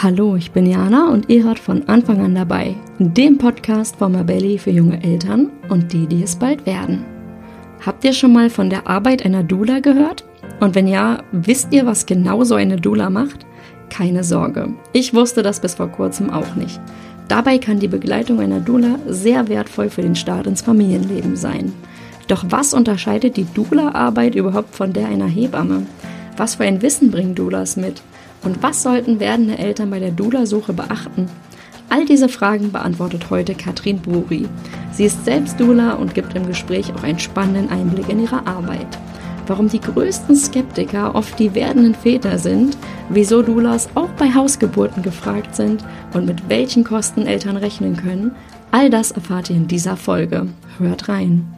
Hallo, ich bin Jana und ihr hört von Anfang an dabei, dem Podcast von Mabelli für junge Eltern und die, die es bald werden. Habt ihr schon mal von der Arbeit einer Doula gehört? Und wenn ja, wisst ihr, was genau so eine Doula macht? Keine Sorge, ich wusste das bis vor kurzem auch nicht. Dabei kann die Begleitung einer Doula sehr wertvoll für den Start ins Familienleben sein. Doch was unterscheidet die Doula-Arbeit überhaupt von der einer Hebamme? Was für ein Wissen bringen Doulas mit? Und was sollten werdende Eltern bei der Doula-Suche beachten? All diese Fragen beantwortet heute Katrin Buri. Sie ist selbst Doula und gibt im Gespräch auch einen spannenden Einblick in ihre Arbeit. Warum die größten Skeptiker oft die werdenden Väter sind, wieso Doulas auch bei Hausgeburten gefragt sind und mit welchen Kosten Eltern rechnen können, all das erfahrt ihr in dieser Folge. Hört rein!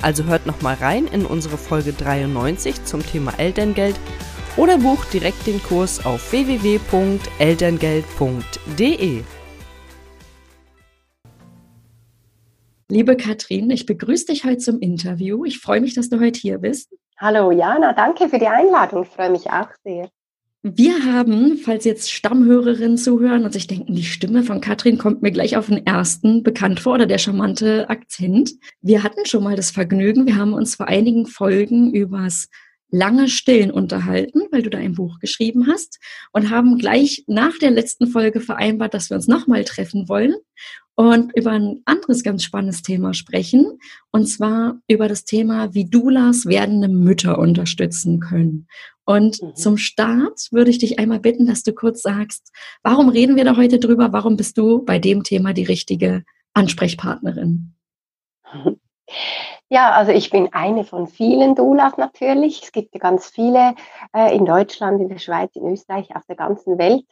Also hört nochmal rein in unsere Folge 93 zum Thema Elterngeld oder bucht direkt den Kurs auf www.elterngeld.de. Liebe Katrin, ich begrüße dich heute zum Interview. Ich freue mich, dass du heute hier bist. Hallo Jana, danke für die Einladung. Ich freue mich auch sehr. Wir haben, falls jetzt Stammhörerinnen zuhören und sich denken, die Stimme von Katrin kommt mir gleich auf den ersten bekannt vor oder der charmante Akzent. Wir hatten schon mal das Vergnügen, wir haben uns vor einigen Folgen übers lange Stillen unterhalten, weil du da ein Buch geschrieben hast und haben gleich nach der letzten Folge vereinbart, dass wir uns nochmal treffen wollen und über ein anderes ganz spannendes Thema sprechen, und zwar über das Thema, wie Doulas werdende Mütter unterstützen können. Und mhm. zum Start würde ich dich einmal bitten, dass du kurz sagst, warum reden wir da heute drüber? Warum bist du bei dem Thema die richtige Ansprechpartnerin? Ja, also ich bin eine von vielen Doulas natürlich. Es gibt ja ganz viele äh, in Deutschland, in der Schweiz, in Österreich, auf der ganzen Welt.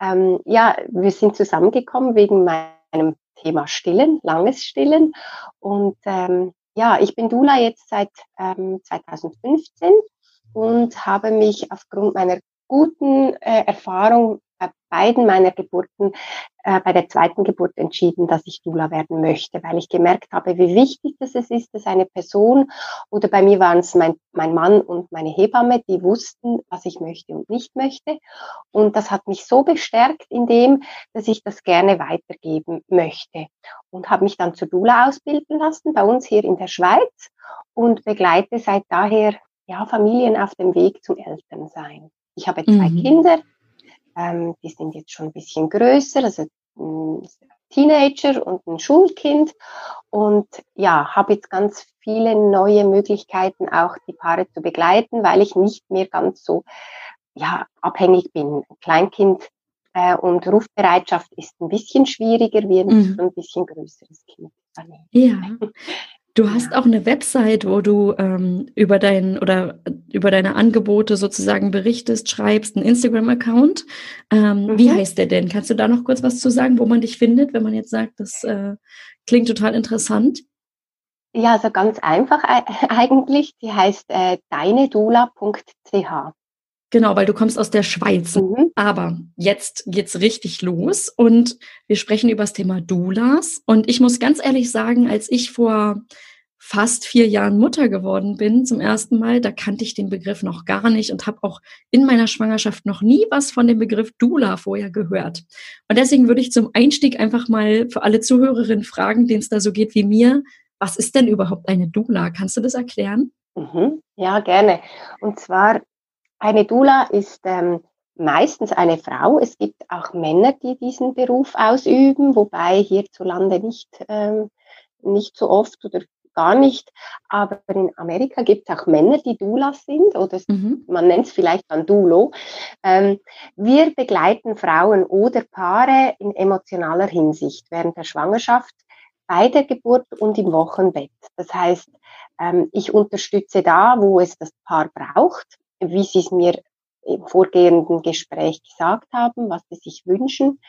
Ähm, ja, wir sind zusammengekommen wegen meinem Thema Stillen, langes Stillen. Und ähm, ja, ich bin Dula jetzt seit ähm, 2015 und habe mich aufgrund meiner guten äh, Erfahrung bei beiden meiner Geburten, äh, bei der zweiten Geburt entschieden, dass ich Dula werden möchte, weil ich gemerkt habe, wie wichtig das ist, dass eine Person, oder bei mir waren es mein, mein Mann und meine Hebamme, die wussten, was ich möchte und nicht möchte. Und das hat mich so bestärkt in dem, dass ich das gerne weitergeben möchte. Und habe mich dann zur Dula ausbilden lassen, bei uns hier in der Schweiz und begleite seit daher ja, Familien auf dem Weg zum Elternsein. Ich habe zwei mhm. Kinder, ähm, die sind jetzt schon ein bisschen größer, also ein Teenager und ein Schulkind. Und ja, habe jetzt ganz viele neue Möglichkeiten, auch die Paare zu begleiten, weil ich nicht mehr ganz so ja, abhängig bin. Kleinkind äh, und Rufbereitschaft ist ein bisschen schwieriger, wie ein, mhm. ein bisschen größeres Kind. Ja, Du hast auch eine Website, wo du ähm, über dein oder über deine Angebote sozusagen berichtest, schreibst, einen Instagram-Account. Ähm, mhm. Wie heißt der denn? Kannst du da noch kurz was zu sagen, wo man dich findet, wenn man jetzt sagt, das äh, klingt total interessant? Ja, also ganz einfach eigentlich. Die heißt äh, deinedula.ch. Genau, weil du kommst aus der Schweiz. Mhm. Aber jetzt geht's richtig los und wir sprechen über das Thema Doulas. Und ich muss ganz ehrlich sagen, als ich vor fast vier Jahren Mutter geworden bin zum ersten Mal, da kannte ich den Begriff noch gar nicht und habe auch in meiner Schwangerschaft noch nie was von dem Begriff Dula vorher gehört. Und deswegen würde ich zum Einstieg einfach mal für alle Zuhörerinnen fragen, denen es da so geht wie mir, was ist denn überhaupt eine Dula? Kannst du das erklären? Mhm. Ja, gerne. Und zwar eine Dula ist ähm, meistens eine Frau. Es gibt auch Männer, die diesen Beruf ausüben, wobei hierzulande nicht, ähm, nicht so oft oder gar nicht. Aber in Amerika gibt es auch Männer, die Doulas sind oder mhm. man nennt es vielleicht dann Dulo. Ähm, wir begleiten Frauen oder Paare in emotionaler Hinsicht während der Schwangerschaft, bei der Geburt und im Wochenbett. Das heißt, ähm, ich unterstütze da, wo es das Paar braucht, wie sie es mir im vorgehenden Gespräch gesagt haben, was sie sich wünschen.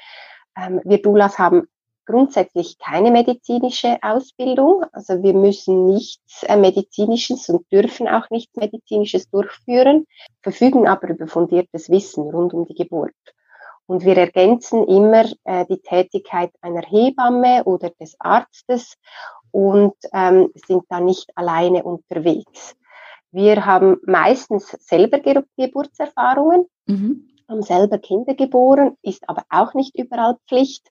Ähm, wir Doulas haben grundsätzlich keine medizinische Ausbildung. Also wir müssen nichts äh, Medizinisches und dürfen auch nichts Medizinisches durchführen, verfügen aber über fundiertes Wissen rund um die Geburt. Und wir ergänzen immer äh, die Tätigkeit einer Hebamme oder des Arztes und ähm, sind da nicht alleine unterwegs. Wir haben meistens selber Geburtserfahrungen, mhm. haben selber Kinder geboren, ist aber auch nicht überall Pflicht.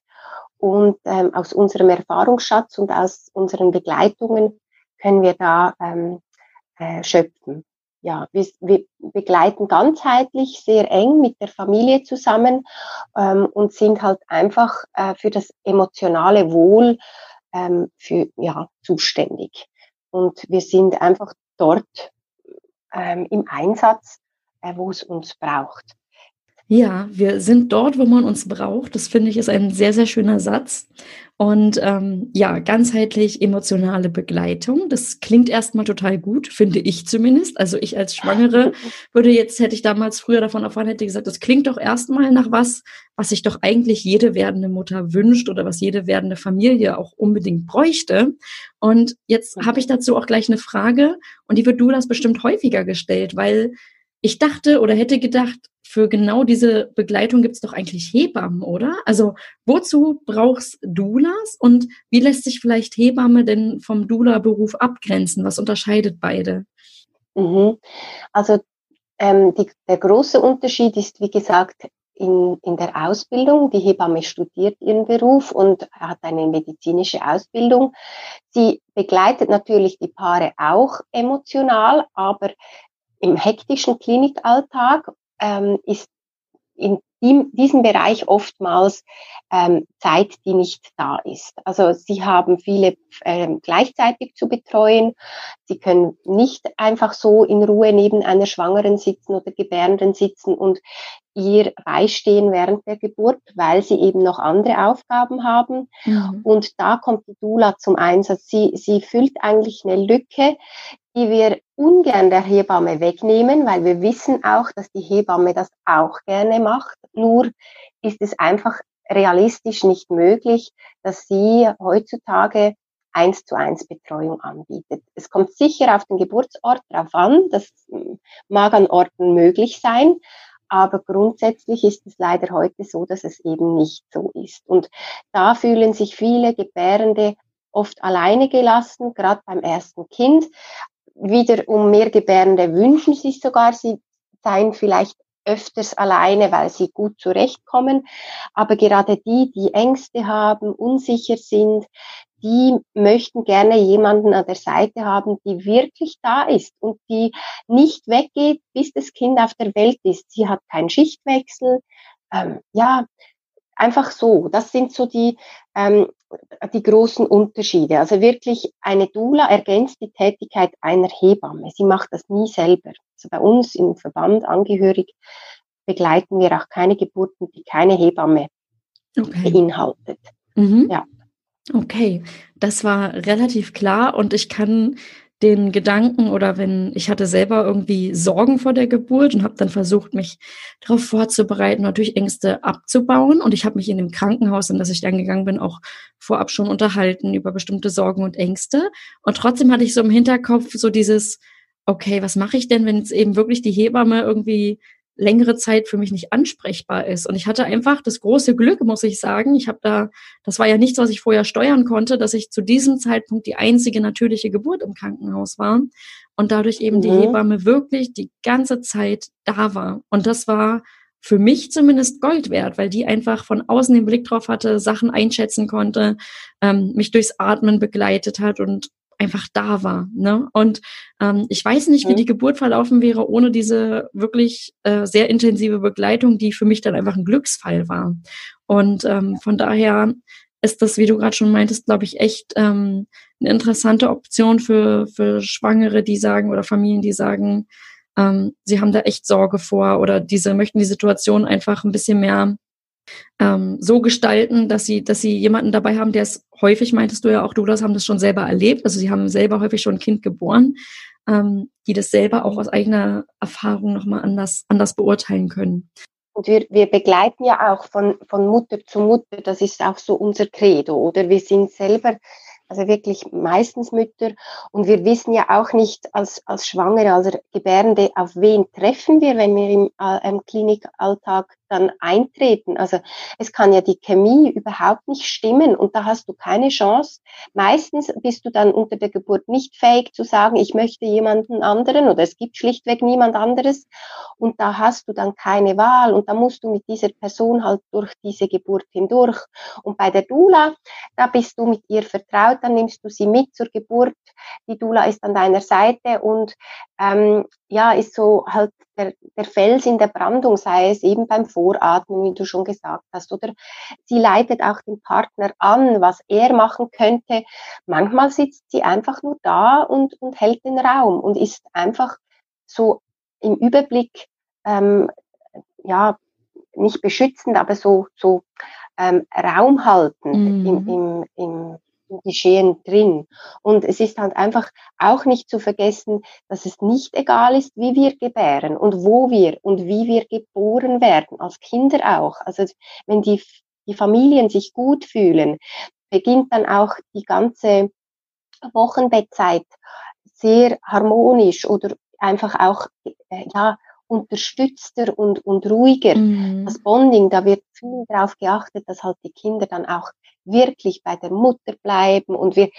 Und ähm, aus unserem Erfahrungsschatz und aus unseren Begleitungen können wir da ähm, äh, schöpfen. Ja, wir, wir begleiten ganzheitlich sehr eng mit der Familie zusammen ähm, und sind halt einfach äh, für das emotionale Wohl ähm, für, ja, zuständig. Und wir sind einfach dort ähm, im Einsatz, äh, wo es uns braucht. Ja, wir sind dort, wo man uns braucht. Das finde ich ist ein sehr, sehr schöner Satz. Und ähm, ja, ganzheitlich emotionale Begleitung. Das klingt erstmal total gut, finde ich zumindest. Also ich als Schwangere würde jetzt, hätte ich damals früher davon erfahren, hätte gesagt, das klingt doch erstmal nach was, was sich doch eigentlich jede werdende Mutter wünscht oder was jede werdende Familie auch unbedingt bräuchte. Und jetzt habe ich dazu auch gleich eine Frage und die wird du das bestimmt häufiger gestellt, weil ich dachte oder hätte gedacht, für genau diese Begleitung gibt es doch eigentlich Hebammen, oder? Also wozu brauchst Doulas und wie lässt sich vielleicht Hebamme denn vom Doula-Beruf abgrenzen? Was unterscheidet beide? Mhm. Also ähm, die, der große Unterschied ist, wie gesagt, in, in der Ausbildung. Die Hebamme studiert ihren Beruf und hat eine medizinische Ausbildung. Sie begleitet natürlich die Paare auch emotional, aber im hektischen Klinikalltag ähm, ist in diesem Bereich oftmals ähm, Zeit, die nicht da ist. Also sie haben viele ähm, gleichzeitig zu betreuen. Sie können nicht einfach so in Ruhe neben einer Schwangeren sitzen oder Gebärenden sitzen und ihr beistehen während der Geburt, weil sie eben noch andere Aufgaben haben. Mhm. Und da kommt die Dula zum Einsatz. Sie, sie füllt eigentlich eine Lücke, die wir ungern der Hebamme wegnehmen, weil wir wissen auch, dass die Hebamme das auch gerne macht. Nur ist es einfach realistisch nicht möglich, dass sie heutzutage eins zu eins Betreuung anbietet. Es kommt sicher auf den Geburtsort drauf an, das mag an Orten möglich sein, aber grundsätzlich ist es leider heute so, dass es eben nicht so ist. Und da fühlen sich viele Gebärende oft alleine gelassen, gerade beim ersten Kind wieder um mehr Gebärende wünschen sich sogar, sie seien vielleicht öfters alleine, weil sie gut zurechtkommen. Aber gerade die, die Ängste haben, unsicher sind, die möchten gerne jemanden an der Seite haben, die wirklich da ist und die nicht weggeht, bis das Kind auf der Welt ist. Sie hat keinen Schichtwechsel. Ähm, ja, einfach so. Das sind so die, ähm, die großen Unterschiede. Also wirklich eine Dula ergänzt die Tätigkeit einer Hebamme. Sie macht das nie selber. Also bei uns im Verband angehörig begleiten wir auch keine Geburten, die keine Hebamme okay. beinhaltet. Mhm. Ja. Okay, das war relativ klar und ich kann den Gedanken oder wenn ich hatte selber irgendwie Sorgen vor der Geburt und habe dann versucht, mich darauf vorzubereiten, natürlich Ängste abzubauen. Und ich habe mich in dem Krankenhaus, in das ich dann gegangen bin, auch vorab schon unterhalten über bestimmte Sorgen und Ängste. Und trotzdem hatte ich so im Hinterkopf so dieses, okay, was mache ich denn, wenn es eben wirklich die Hebamme irgendwie längere Zeit für mich nicht ansprechbar ist. Und ich hatte einfach das große Glück, muss ich sagen. Ich habe da, das war ja nichts, was ich vorher steuern konnte, dass ich zu diesem Zeitpunkt die einzige natürliche Geburt im Krankenhaus war und dadurch eben mhm. die Hebamme wirklich die ganze Zeit da war. Und das war für mich zumindest Gold wert, weil die einfach von außen den Blick drauf hatte, Sachen einschätzen konnte, ähm, mich durchs Atmen begleitet hat und einfach da war. Ne? Und ähm, ich weiß nicht, wie mhm. die Geburt verlaufen wäre ohne diese wirklich äh, sehr intensive Begleitung, die für mich dann einfach ein Glücksfall war. Und ähm, von daher ist das, wie du gerade schon meintest, glaube ich, echt ähm, eine interessante Option für, für Schwangere, die sagen oder Familien, die sagen, ähm, sie haben da echt Sorge vor oder diese möchten die Situation einfach ein bisschen mehr ähm, so gestalten, dass sie, dass sie jemanden dabei haben, der es häufig, meintest du ja auch, du das haben das schon selber erlebt, also sie haben selber häufig schon ein Kind geboren, ähm, die das selber auch aus eigener Erfahrung nochmal anders, anders beurteilen können. Und wir, wir begleiten ja auch von, von Mutter zu Mutter, das ist auch so unser Credo, oder wir sind selber also wirklich meistens Mütter. Und wir wissen ja auch nicht als, als Schwangere, als Gebärende, auf wen treffen wir, wenn wir im, äh, im Klinikalltag dann eintreten. Also es kann ja die Chemie überhaupt nicht stimmen und da hast du keine Chance. Meistens bist du dann unter der Geburt nicht fähig zu sagen, ich möchte jemanden anderen oder es gibt schlichtweg niemand anderes und da hast du dann keine Wahl und da musst du mit dieser Person halt durch diese Geburt hindurch. Und bei der Dula, da bist du mit ihr vertraut, dann nimmst du sie mit zur Geburt. Die Dula ist an deiner Seite und ähm, ja, ist so halt der, der Fels in der Brandung, sei es eben beim Voratmen, wie du schon gesagt hast, oder sie leitet auch den Partner an, was er machen könnte. Manchmal sitzt sie einfach nur da und, und hält den Raum und ist einfach so im Überblick, ähm, ja, nicht beschützend, aber so, so ähm, Raum halten mhm. im, im, im Geschehen drin. Und es ist halt einfach auch nicht zu vergessen, dass es nicht egal ist, wie wir gebären und wo wir und wie wir geboren werden, als Kinder auch. Also wenn die, die Familien sich gut fühlen, beginnt dann auch die ganze Wochenbettzeit sehr harmonisch oder einfach auch, äh, ja, unterstützter und, und ruhiger. Mhm. Das Bonding, da wird viel darauf geachtet, dass halt die Kinder dann auch wirklich bei der Mutter bleiben und wir,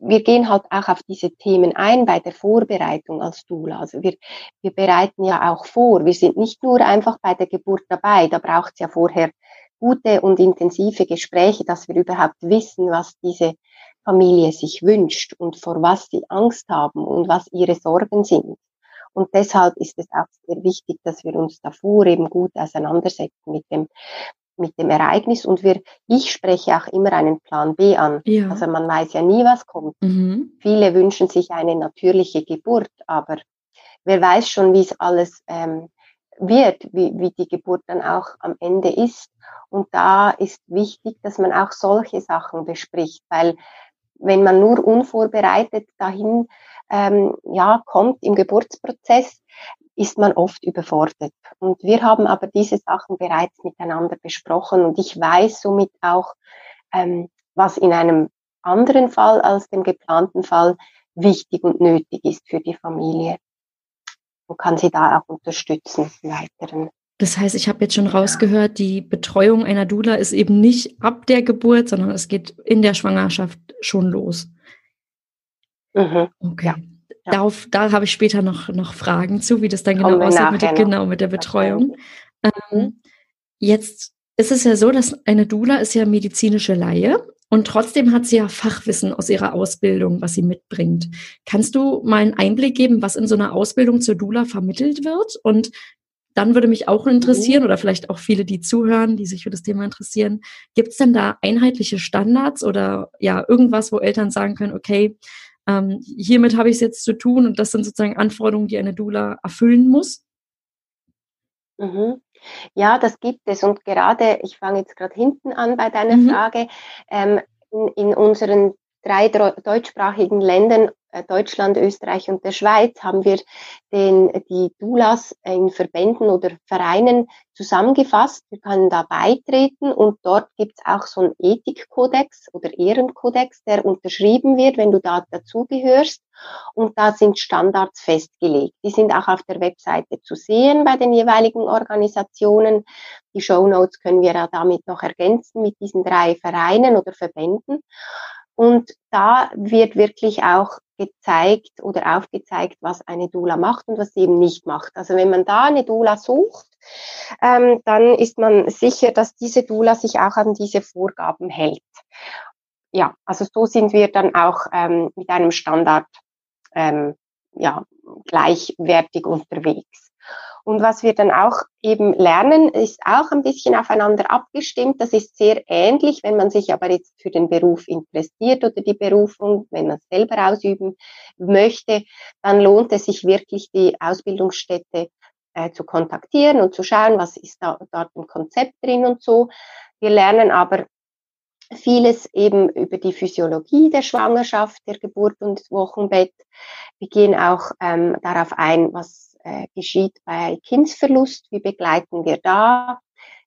wir gehen halt auch auf diese Themen ein bei der Vorbereitung als Dula. Also wir, wir bereiten ja auch vor. Wir sind nicht nur einfach bei der Geburt dabei. Da braucht es ja vorher gute und intensive Gespräche, dass wir überhaupt wissen, was diese Familie sich wünscht und vor was sie Angst haben und was ihre Sorgen sind. Und deshalb ist es auch sehr wichtig, dass wir uns davor eben gut auseinandersetzen mit dem mit dem Ereignis und wir, ich spreche auch immer einen Plan B an. Ja. Also man weiß ja nie, was kommt. Mhm. Viele wünschen sich eine natürliche Geburt, aber wer weiß schon, wie es alles ähm, wird, wie, wie die Geburt dann auch am Ende ist. Und da ist wichtig, dass man auch solche Sachen bespricht, weil wenn man nur unvorbereitet dahin ähm, ja, kommt im Geburtsprozess, ist man oft überfordert. Und wir haben aber diese Sachen bereits miteinander besprochen und ich weiß somit auch, ähm, was in einem anderen Fall als dem geplanten Fall wichtig und nötig ist für die Familie und kann sie da auch unterstützen im Weiteren. Das heißt, ich habe jetzt schon rausgehört, die Betreuung einer Dula ist eben nicht ab der Geburt, sondern es geht in der Schwangerschaft schon los. Mhm. Okay. Ja. Ja. Darauf, da habe ich später noch, noch Fragen zu, wie das dann genau aussieht mit der, genau, mit der Betreuung. Ähm, mhm. jetzt ist es ja so, dass eine Dula ist ja medizinische Laie und trotzdem hat sie ja Fachwissen aus ihrer Ausbildung, was sie mitbringt. Kannst du mal einen Einblick geben, was in so einer Ausbildung zur Dula vermittelt wird? Und dann würde mich auch interessieren, mhm. oder vielleicht auch viele, die zuhören, die sich für das Thema interessieren, gibt es denn da einheitliche Standards oder ja, irgendwas, wo Eltern sagen können, okay, ähm, hiermit habe ich es jetzt zu tun und das sind sozusagen Anforderungen, die eine Doula erfüllen muss? Mhm. Ja, das gibt es. Und gerade, ich fange jetzt gerade hinten an bei deiner mhm. Frage, ähm, in, in unseren drei deutschsprachigen Ländern Deutschland, Österreich und der Schweiz haben wir den, die Doulas in Verbänden oder Vereinen zusammengefasst. Wir können da beitreten und dort gibt es auch so einen Ethikkodex oder Ehrenkodex, der unterschrieben wird, wenn du da dazugehörst. Und da sind Standards festgelegt. Die sind auch auf der Webseite zu sehen bei den jeweiligen Organisationen. Die Show Notes können wir ja damit noch ergänzen mit diesen drei Vereinen oder Verbänden. Und da wird wirklich auch gezeigt oder aufgezeigt, was eine Doula macht und was sie eben nicht macht. Also wenn man da eine Doula sucht, ähm, dann ist man sicher, dass diese Doula sich auch an diese Vorgaben hält. ja, also so sind wir dann auch ähm, mit einem Standard ähm, ja, gleichwertig unterwegs. Und was wir dann auch eben lernen, ist auch ein bisschen aufeinander abgestimmt. Das ist sehr ähnlich, wenn man sich aber jetzt für den Beruf interessiert oder die Berufung, wenn man es selber ausüben möchte, dann lohnt es sich wirklich, die Ausbildungsstätte äh, zu kontaktieren und zu schauen, was ist da dort im Konzept drin und so. Wir lernen aber vieles eben über die Physiologie der Schwangerschaft, der Geburt und des Wochenbett. Wir gehen auch ähm, darauf ein, was äh, geschieht bei Kindsverlust, wie begleiten wir da,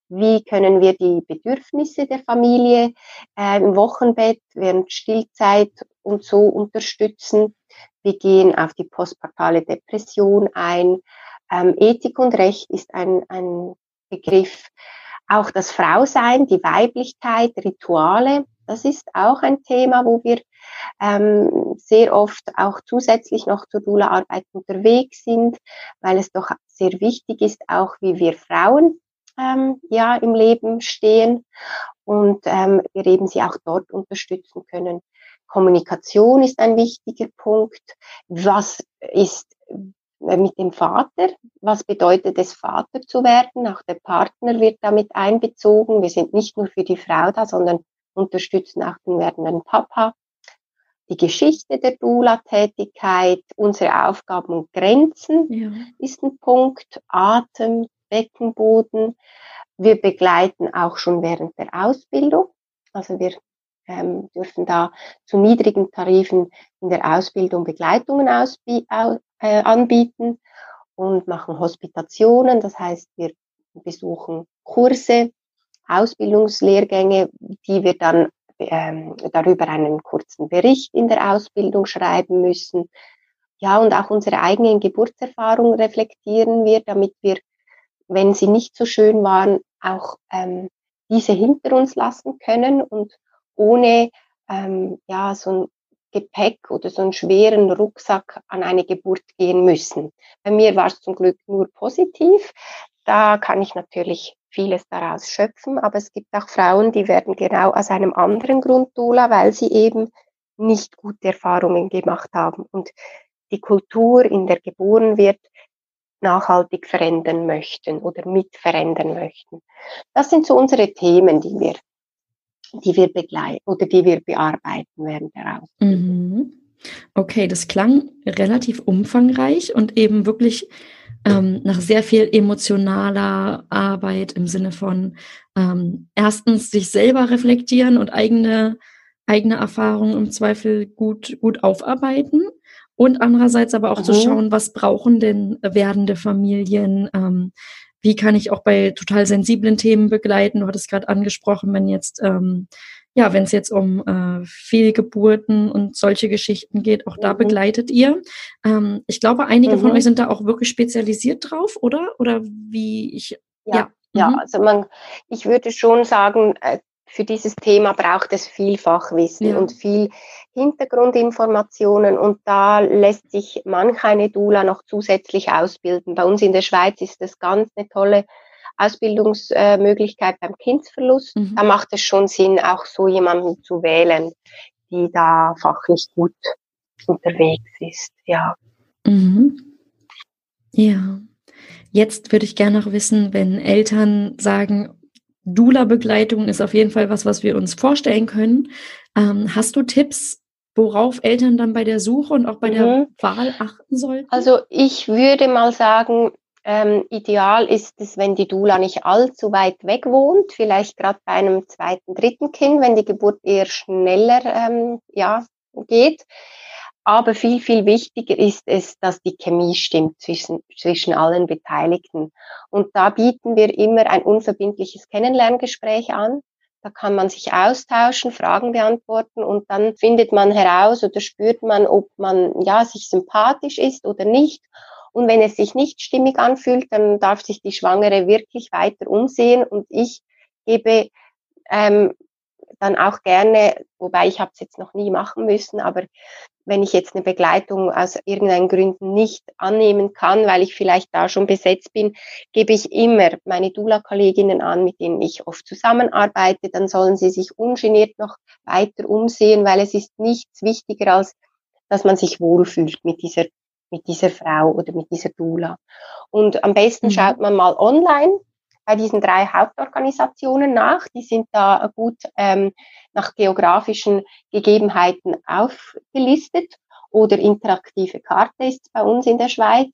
wie können wir die Bedürfnisse der Familie äh, im Wochenbett während Stillzeit und so unterstützen. Wir gehen auf die postpartale Depression ein. Ähm, Ethik und Recht ist ein, ein Begriff, auch das Frausein, die Weiblichkeit, Rituale, das ist auch ein Thema, wo wir ähm, sehr oft auch zusätzlich noch zur Dula-Arbeit unterwegs sind, weil es doch sehr wichtig ist, auch wie wir Frauen ähm, ja im Leben stehen und ähm, wir eben sie auch dort unterstützen können. Kommunikation ist ein wichtiger Punkt. Was ist äh, mit dem Vater. Was bedeutet es, Vater zu werden? Auch der Partner wird damit einbezogen. Wir sind nicht nur für die Frau da, sondern unterstützen auch den werdenden Papa. Die Geschichte der Dula-Tätigkeit, unsere Aufgaben und Grenzen ja. ist ein Punkt. Atem, Beckenboden. Wir begleiten auch schon während der Ausbildung. Also wir ähm, dürfen da zu niedrigen Tarifen in der Ausbildung Begleitungen äh, anbieten und machen Hospitationen. Das heißt, wir besuchen Kurse, Ausbildungslehrgänge, die wir dann ähm, darüber einen kurzen Bericht in der Ausbildung schreiben müssen. Ja, und auch unsere eigenen Geburtserfahrungen reflektieren wir, damit wir, wenn sie nicht so schön waren, auch ähm, diese hinter uns lassen können und ohne ähm, ja so ein Gepäck oder so einen schweren Rucksack an eine Geburt gehen müssen. Bei mir war es zum Glück nur positiv. Da kann ich natürlich vieles daraus schöpfen, aber es gibt auch Frauen, die werden genau aus einem anderen Grund Dula, weil sie eben nicht gute Erfahrungen gemacht haben und die Kultur, in der geboren wird, nachhaltig verändern möchten oder mit verändern möchten. Das sind so unsere Themen, die wir die wir begleiten oder die wir bearbeiten der Ausbildung. Mhm. Okay, das klang relativ umfangreich und eben wirklich ähm, nach sehr viel emotionaler Arbeit im Sinne von ähm, erstens sich selber reflektieren und eigene, eigene Erfahrungen im Zweifel gut, gut aufarbeiten und andererseits aber auch mhm. zu schauen, was brauchen denn werdende Familien, ähm, wie kann ich auch bei total sensiblen Themen begleiten? Du hattest gerade angesprochen, wenn jetzt, ähm, ja, wenn es jetzt um äh, Fehlgeburten und solche Geschichten geht, auch da mhm. begleitet ihr. Ähm, ich glaube, einige mhm. von euch sind da auch wirklich spezialisiert drauf, oder? Oder wie ich, ja. ja. Ja, mhm. also man, ich würde schon sagen, äh, für dieses Thema braucht es viel Fachwissen ja. und viel Hintergrundinformationen und da lässt sich manch eine Dula noch zusätzlich ausbilden. Bei uns in der Schweiz ist das ganz eine tolle Ausbildungsmöglichkeit beim Kindsverlust. Mhm. Da macht es schon Sinn, auch so jemanden zu wählen, die da fachlich gut unterwegs ist. Ja. Mhm. Ja. Jetzt würde ich gerne noch wissen, wenn Eltern sagen, Dula-Begleitung ist auf jeden Fall was, was wir uns vorstellen können. Ähm, hast du Tipps, worauf Eltern dann bei der Suche und auch bei mhm. der Wahl achten sollten? Also ich würde mal sagen, ähm, ideal ist es, wenn die Dula nicht allzu weit weg wohnt, vielleicht gerade bei einem zweiten, dritten Kind, wenn die Geburt eher schneller ähm, ja, geht. Aber viel, viel wichtiger ist es, dass die Chemie stimmt zwischen, zwischen allen Beteiligten. Und da bieten wir immer ein unverbindliches Kennenlerngespräch an. Da kann man sich austauschen, Fragen beantworten und dann findet man heraus oder spürt man, ob man ja sich sympathisch ist oder nicht. Und wenn es sich nicht stimmig anfühlt, dann darf sich die Schwangere wirklich weiter umsehen. Und ich gebe ähm, dann auch gerne, wobei ich habe es jetzt noch nie machen müssen, aber wenn ich jetzt eine Begleitung aus irgendeinen Gründen nicht annehmen kann, weil ich vielleicht da schon besetzt bin, gebe ich immer meine Dula-Kolleginnen an, mit denen ich oft zusammenarbeite. Dann sollen sie sich ungeniert noch weiter umsehen, weil es ist nichts wichtiger als, dass man sich wohlfühlt mit dieser mit dieser Frau oder mit dieser Dula. Und am besten mhm. schaut man mal online bei diesen drei Hauptorganisationen nach. Die sind da gut ähm, nach geografischen Gegebenheiten aufgelistet oder interaktive Karte ist bei uns in der Schweiz.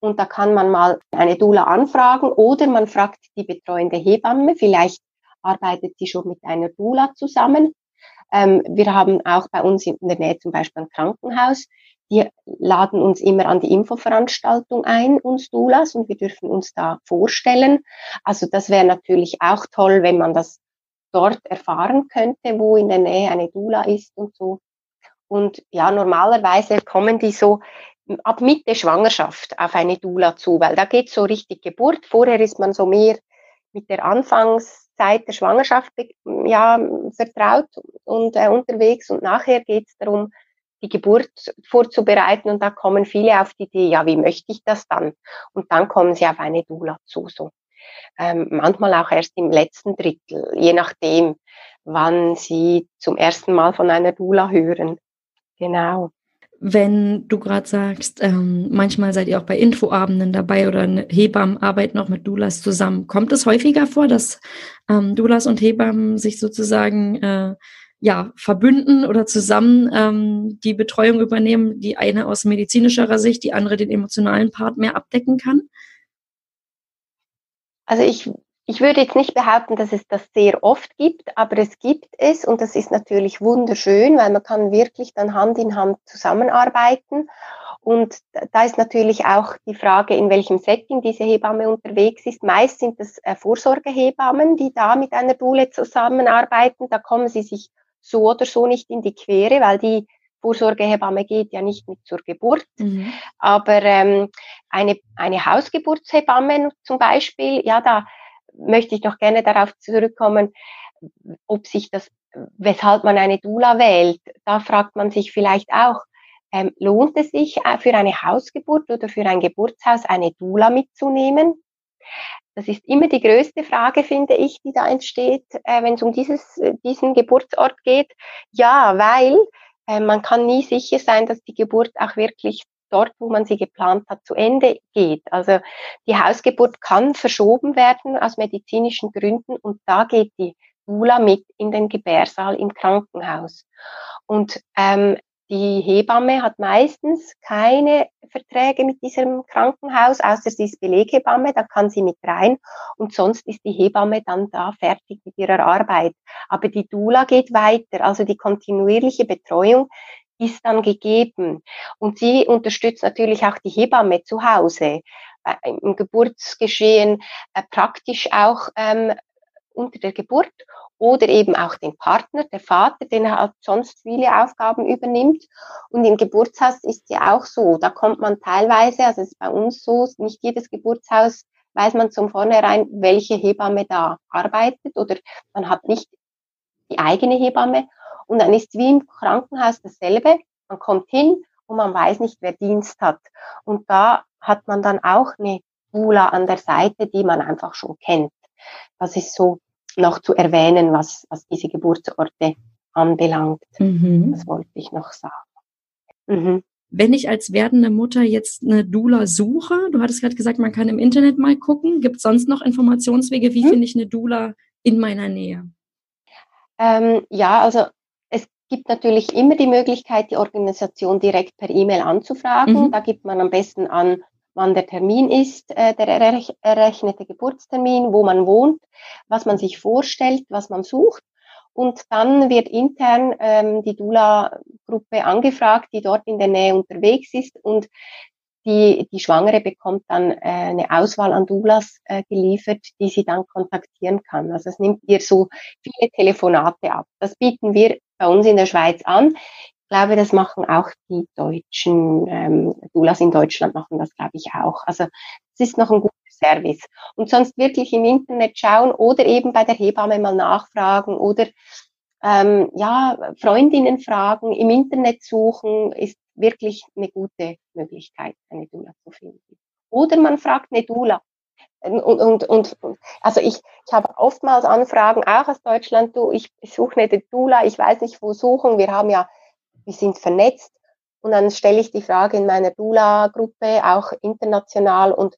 Und da kann man mal eine Dula anfragen oder man fragt die betreuende Hebamme. Vielleicht arbeitet sie schon mit einer Dula zusammen. Ähm, wir haben auch bei uns in der Nähe zum Beispiel ein Krankenhaus, die laden uns immer an die Infoveranstaltung ein, uns Doulas, und wir dürfen uns da vorstellen. Also das wäre natürlich auch toll, wenn man das dort erfahren könnte, wo in der Nähe eine Dula ist und so. Und ja, normalerweise kommen die so ab Mitte Schwangerschaft auf eine Dula zu, weil da geht so richtig Geburt. Vorher ist man so mehr mit der Anfangszeit der Schwangerschaft ja, vertraut und äh, unterwegs und nachher geht es darum, die Geburt vorzubereiten und da kommen viele auf die Idee, ja, wie möchte ich das dann? Und dann kommen sie auf eine Dula zu, so. Ähm, manchmal auch erst im letzten Drittel, je nachdem, wann sie zum ersten Mal von einer Dula hören. Genau. Wenn du gerade sagst, ähm, manchmal seid ihr auch bei Infoabenden dabei oder Hebammen arbeiten auch mit Doulas zusammen. Kommt es häufiger vor, dass ähm, Doulas und Hebammen sich sozusagen äh, ja, verbünden oder zusammen ähm, die Betreuung übernehmen, die eine aus medizinischerer Sicht, die andere den emotionalen Part mehr abdecken kann? Also ich, ich würde jetzt nicht behaupten, dass es das sehr oft gibt, aber es gibt es und das ist natürlich wunderschön, weil man kann wirklich dann Hand in Hand zusammenarbeiten. Und da ist natürlich auch die Frage, in welchem Setting diese Hebamme unterwegs ist. Meist sind das äh, Vorsorgehebammen, die da mit einer Dule zusammenarbeiten. Da kommen sie sich so oder so nicht in die Quere, weil die Vorsorgehebamme geht ja nicht mit zur Geburt. Mhm. Aber ähm, eine, eine Hausgeburtshebamme zum Beispiel, ja, da möchte ich noch gerne darauf zurückkommen, ob sich das, weshalb man eine Dula wählt. Da fragt man sich vielleicht auch, ähm, lohnt es sich äh, für eine Hausgeburt oder für ein Geburtshaus eine Dula mitzunehmen? Das ist immer die größte Frage, finde ich, die da entsteht, äh, wenn es um dieses, äh, diesen Geburtsort geht. Ja, weil äh, man kann nie sicher sein, dass die Geburt auch wirklich dort, wo man sie geplant hat, zu Ende geht. Also die Hausgeburt kann verschoben werden aus medizinischen Gründen und da geht die Dula mit in den Gebärsaal im Krankenhaus. Und ähm, die Hebamme hat meistens keine Verträge mit diesem Krankenhaus, außer sie ist Beleghebamme, da kann sie mit rein und sonst ist die Hebamme dann da fertig mit ihrer Arbeit. Aber die Dula geht weiter, also die kontinuierliche Betreuung ist dann gegeben. Und sie unterstützt natürlich auch die Hebamme zu Hause äh, im Geburtsgeschehen, äh, praktisch auch ähm, unter der Geburt oder eben auch den Partner, der Vater, den halt sonst viele Aufgaben übernimmt. Und im Geburtshaus ist ja auch so, da kommt man teilweise, also es ist bei uns so, nicht jedes Geburtshaus weiß man zum vornherein, welche Hebamme da arbeitet oder man hat nicht die eigene Hebamme. Und dann ist wie im Krankenhaus dasselbe. Man kommt hin und man weiß nicht, wer Dienst hat. Und da hat man dann auch eine Bula an der Seite, die man einfach schon kennt. Das ist so noch zu erwähnen, was, was diese Geburtsorte anbelangt. Mhm. Das wollte ich noch sagen. Mhm. Wenn ich als werdende Mutter jetzt eine Dula suche, du hattest gerade gesagt, man kann im Internet mal gucken, gibt es sonst noch Informationswege, wie mhm. finde ich eine Dula in meiner Nähe? Ähm, ja, also es gibt natürlich immer die Möglichkeit, die Organisation direkt per E-Mail anzufragen. Mhm. Da gibt man am besten an wann der Termin ist, äh, der errechnete Geburtstermin, wo man wohnt, was man sich vorstellt, was man sucht. Und dann wird intern ähm, die Dula-Gruppe angefragt, die dort in der Nähe unterwegs ist und die, die Schwangere bekommt dann äh, eine Auswahl an Doulas äh, geliefert, die sie dann kontaktieren kann. Also es nimmt ihr so viele Telefonate ab. Das bieten wir bei uns in der Schweiz an glaube, das machen auch die deutschen ähm, Doulas in Deutschland machen das, glaube ich, auch. Also es ist noch ein guter Service. Und sonst wirklich im Internet schauen oder eben bei der Hebamme mal nachfragen oder ähm, ja, Freundinnen fragen, im Internet suchen, ist wirklich eine gute Möglichkeit, eine Dula zu finden. Oder man fragt eine Dula. Und, und, und, also ich, ich habe oftmals Anfragen, auch aus Deutschland, du, ich suche eine Dula, ich weiß nicht, wo suchen, wir haben ja, wir sind vernetzt. Und dann stelle ich die Frage in meiner Dula-Gruppe, auch international, und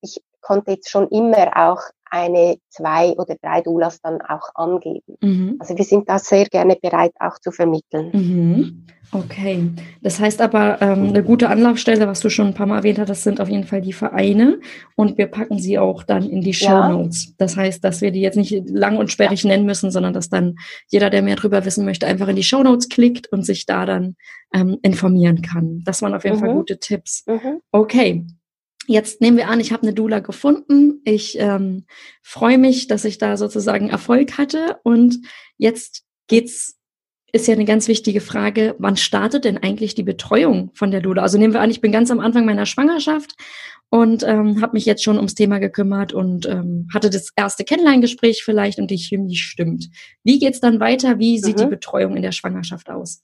ich konnte jetzt schon immer auch eine, zwei oder drei Doulas dann auch angeben. Mhm. Also wir sind da sehr gerne bereit, auch zu vermitteln. Mhm. Okay, das heißt aber, ähm, eine gute Anlaufstelle, was du schon ein paar Mal erwähnt hast, das sind auf jeden Fall die Vereine und wir packen sie auch dann in die Show Notes. Ja. Das heißt, dass wir die jetzt nicht lang und sperrig nennen müssen, sondern dass dann jeder, der mehr darüber wissen möchte, einfach in die Show Notes klickt und sich da dann ähm, informieren kann. Das waren auf jeden mhm. Fall gute Tipps. Mhm. Okay, Jetzt nehmen wir an, ich habe eine Dula gefunden. Ich ähm, freue mich, dass ich da sozusagen Erfolg hatte. Und jetzt geht's, ist ja eine ganz wichtige Frage, wann startet denn eigentlich die Betreuung von der Dula? Also nehmen wir an, ich bin ganz am Anfang meiner Schwangerschaft und ähm, habe mich jetzt schon ums Thema gekümmert und ähm, hatte das erste Kennenlerngespräch vielleicht und die Chemie stimmt. Wie geht's dann weiter? Wie sieht mhm. die Betreuung in der Schwangerschaft aus?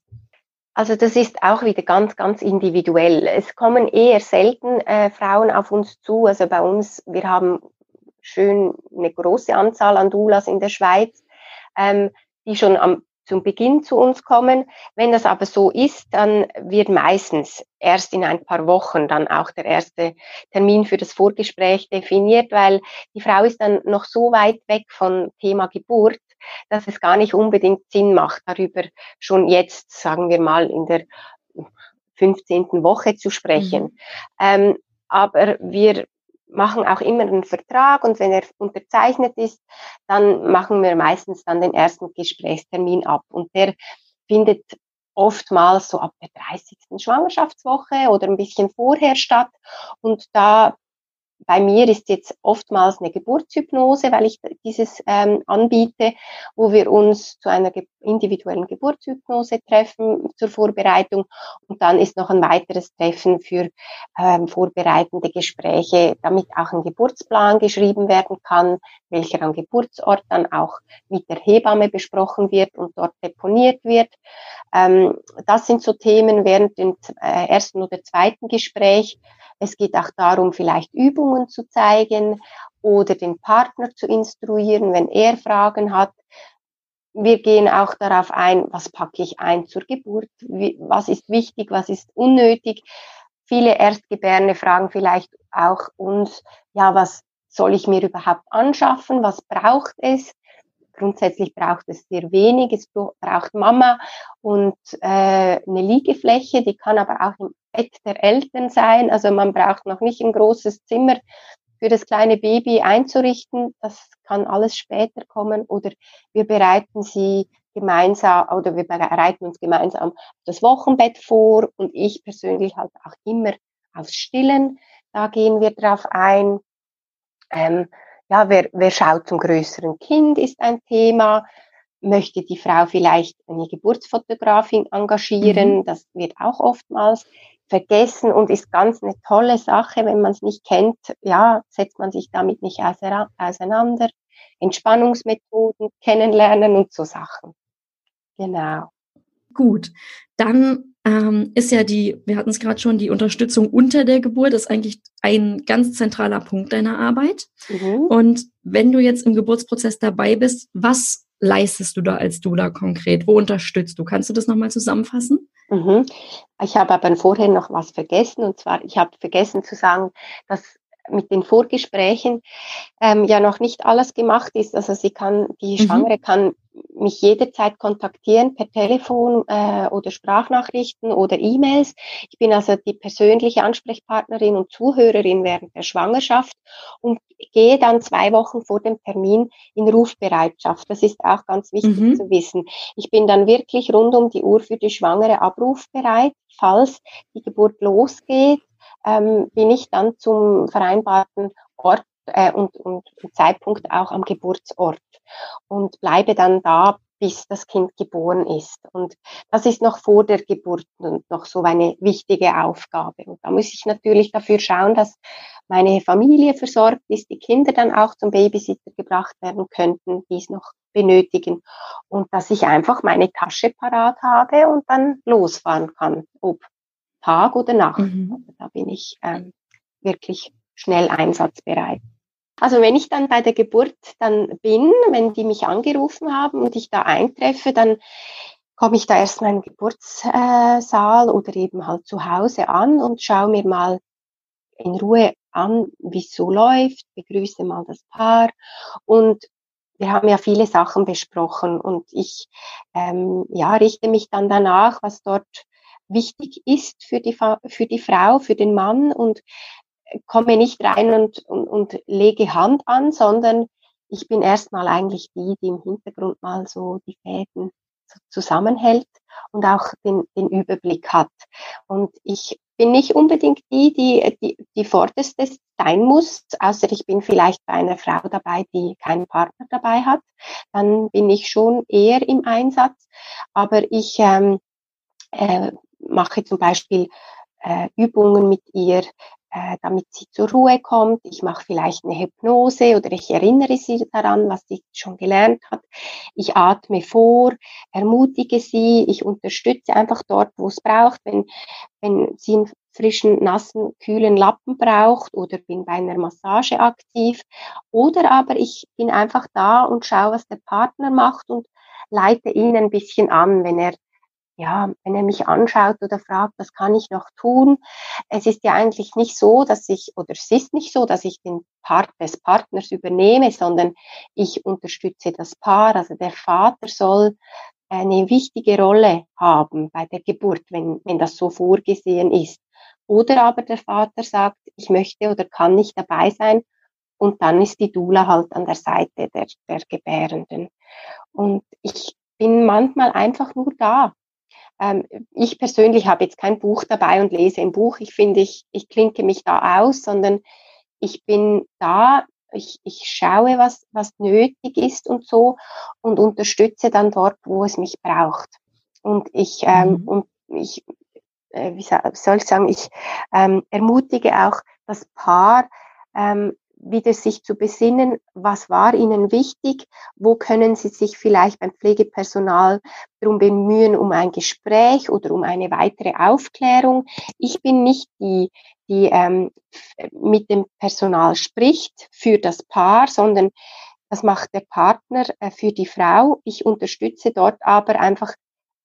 Also das ist auch wieder ganz, ganz individuell. Es kommen eher selten äh, Frauen auf uns zu. Also bei uns, wir haben schön eine große Anzahl an Doulas in der Schweiz, ähm, die schon am zum Beginn zu uns kommen. Wenn das aber so ist, dann wird meistens erst in ein paar Wochen dann auch der erste Termin für das Vorgespräch definiert, weil die Frau ist dann noch so weit weg von Thema Geburt, dass es gar nicht unbedingt Sinn macht, darüber schon jetzt, sagen wir mal, in der 15. Woche zu sprechen. Mhm. Ähm, aber wir machen auch immer einen Vertrag und wenn er unterzeichnet ist, dann machen wir meistens dann den ersten Gesprächstermin ab. Und der findet oftmals so ab der 30. Schwangerschaftswoche oder ein bisschen vorher statt. Und da bei mir ist jetzt oftmals eine Geburtshypnose, weil ich dieses ähm, anbiete, wo wir uns zu einer individuellen Geburtshypnose treffen zur Vorbereitung. Und dann ist noch ein weiteres Treffen für ähm, vorbereitende Gespräche, damit auch ein Geburtsplan geschrieben werden kann, welcher am Geburtsort dann auch mit der Hebamme besprochen wird und dort deponiert wird. Ähm, das sind so Themen während dem äh, ersten oder zweiten Gespräch. Es geht auch darum, vielleicht Übungen zu zeigen oder den Partner zu instruieren, wenn er Fragen hat. Wir gehen auch darauf ein, was packe ich ein zur Geburt, was ist wichtig, was ist unnötig. Viele Erstgebärende fragen vielleicht auch uns, ja, was soll ich mir überhaupt anschaffen, was braucht es? Grundsätzlich braucht es sehr wenig. Es braucht Mama und äh, eine Liegefläche, die kann aber auch im Bett der Eltern sein. Also man braucht noch nicht ein großes Zimmer für das kleine Baby einzurichten. Das kann alles später kommen oder wir bereiten sie gemeinsam oder wir bereiten uns gemeinsam das Wochenbett vor und ich persönlich halt auch immer aufs Stillen. Da gehen wir drauf ein. Ähm, ja, wer, wer schaut zum größeren Kind ist ein Thema möchte die Frau vielleicht eine Geburtsfotografin engagieren. Mhm. Das wird auch oftmals vergessen und ist ganz eine tolle Sache. Wenn man es nicht kennt, ja, setzt man sich damit nicht auseinander. Entspannungsmethoden kennenlernen und so Sachen. Genau. Gut, dann ähm, ist ja die, wir hatten es gerade schon, die Unterstützung unter der Geburt ist eigentlich ein ganz zentraler Punkt deiner Arbeit. Mhm. Und wenn du jetzt im Geburtsprozess dabei bist, was leistest du da als Dula konkret? Wo unterstützt du? Kannst du das nochmal zusammenfassen? Mhm. Ich habe aber vorher noch was vergessen und zwar, ich habe vergessen zu sagen, dass mit den Vorgesprächen ähm, ja noch nicht alles gemacht ist. Also sie kann, die mhm. Schwangere kann mich jederzeit kontaktieren per Telefon äh, oder Sprachnachrichten oder E-Mails. Ich bin also die persönliche Ansprechpartnerin und Zuhörerin während der Schwangerschaft und gehe dann zwei Wochen vor dem Termin in Rufbereitschaft. Das ist auch ganz wichtig mhm. zu wissen. Ich bin dann wirklich rund um die Uhr für die Schwangere abrufbereit, falls die Geburt losgeht. Ähm, bin ich dann zum vereinbarten Ort äh, und, und Zeitpunkt auch am Geburtsort und bleibe dann da bis das Kind geboren ist. Und das ist noch vor der Geburt noch so eine wichtige Aufgabe. Und da muss ich natürlich dafür schauen, dass meine Familie versorgt ist, die Kinder dann auch zum Babysitter gebracht werden könnten, die es noch benötigen. Und dass ich einfach meine Tasche parat habe und dann losfahren kann, ob Tag oder Nacht. Mhm. Also da bin ich ähm, wirklich schnell einsatzbereit. Also wenn ich dann bei der Geburt dann bin, wenn die mich angerufen haben und ich da eintreffe, dann komme ich da erstmal im Geburtssaal oder eben halt zu Hause an und schaue mir mal in Ruhe an, wie es so läuft, begrüße mal das Paar. Und wir haben ja viele Sachen besprochen und ich ähm, ja, richte mich dann danach, was dort wichtig ist für die, für die Frau, für den Mann und komme nicht rein und, und, und lege Hand an, sondern ich bin erstmal eigentlich die, die im Hintergrund mal so die Fäden zusammenhält und auch den, den Überblick hat. Und ich bin nicht unbedingt die, die, die, die vorderste sein muss, außer ich bin vielleicht bei einer Frau dabei, die keinen Partner dabei hat. Dann bin ich schon eher im Einsatz. Aber ich ähm, äh, mache zum Beispiel äh, Übungen mit ihr, äh, damit sie zur Ruhe kommt. Ich mache vielleicht eine Hypnose oder ich erinnere sie daran, was sie schon gelernt hat. Ich atme vor, ermutige sie, ich unterstütze einfach dort, wo es braucht. Wenn, wenn sie einen frischen, nassen, kühlen Lappen braucht oder bin bei einer Massage aktiv. Oder aber ich bin einfach da und schaue, was der Partner macht und leite ihn ein bisschen an, wenn er ja, wenn er mich anschaut oder fragt, was kann ich noch tun? Es ist ja eigentlich nicht so, dass ich, oder es ist nicht so, dass ich den Part des Partners übernehme, sondern ich unterstütze das Paar. Also der Vater soll eine wichtige Rolle haben bei der Geburt, wenn, wenn das so vorgesehen ist. Oder aber der Vater sagt, ich möchte oder kann nicht dabei sein. Und dann ist die Dula halt an der Seite der, der Gebärenden. Und ich bin manchmal einfach nur da ich persönlich habe jetzt kein Buch dabei und lese ein Buch. Ich finde, ich, ich klinke mich da aus, sondern ich bin da, ich, ich schaue, was, was nötig ist und so und unterstütze dann dort, wo es mich braucht. Und ich, ähm, mhm. und ich äh, wie soll ich sagen, ich ähm, ermutige auch das Paar, ähm, wieder sich zu besinnen, was war ihnen wichtig, wo können sie sich vielleicht beim Pflegepersonal darum bemühen, um ein Gespräch oder um eine weitere Aufklärung. Ich bin nicht die, die ähm, mit dem Personal spricht für das Paar, sondern das macht der Partner äh, für die Frau. Ich unterstütze dort aber einfach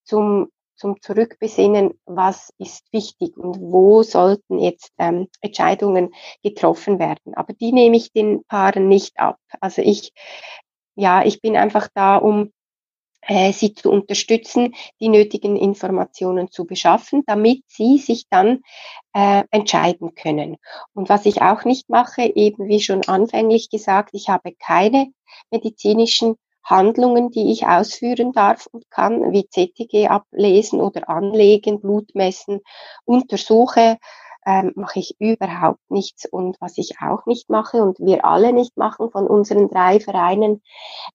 zum zum Zurückbesinnen, was ist wichtig und wo sollten jetzt ähm, Entscheidungen getroffen werden. Aber die nehme ich den Paaren nicht ab. Also ich, ja, ich bin einfach da, um äh, sie zu unterstützen, die nötigen Informationen zu beschaffen, damit sie sich dann äh, entscheiden können. Und was ich auch nicht mache, eben wie schon anfänglich gesagt, ich habe keine medizinischen Handlungen, die ich ausführen darf und kann, wie CTG ablesen oder anlegen, Blut messen, untersuche, ähm, mache ich überhaupt nichts. Und was ich auch nicht mache und wir alle nicht machen von unseren drei Vereinen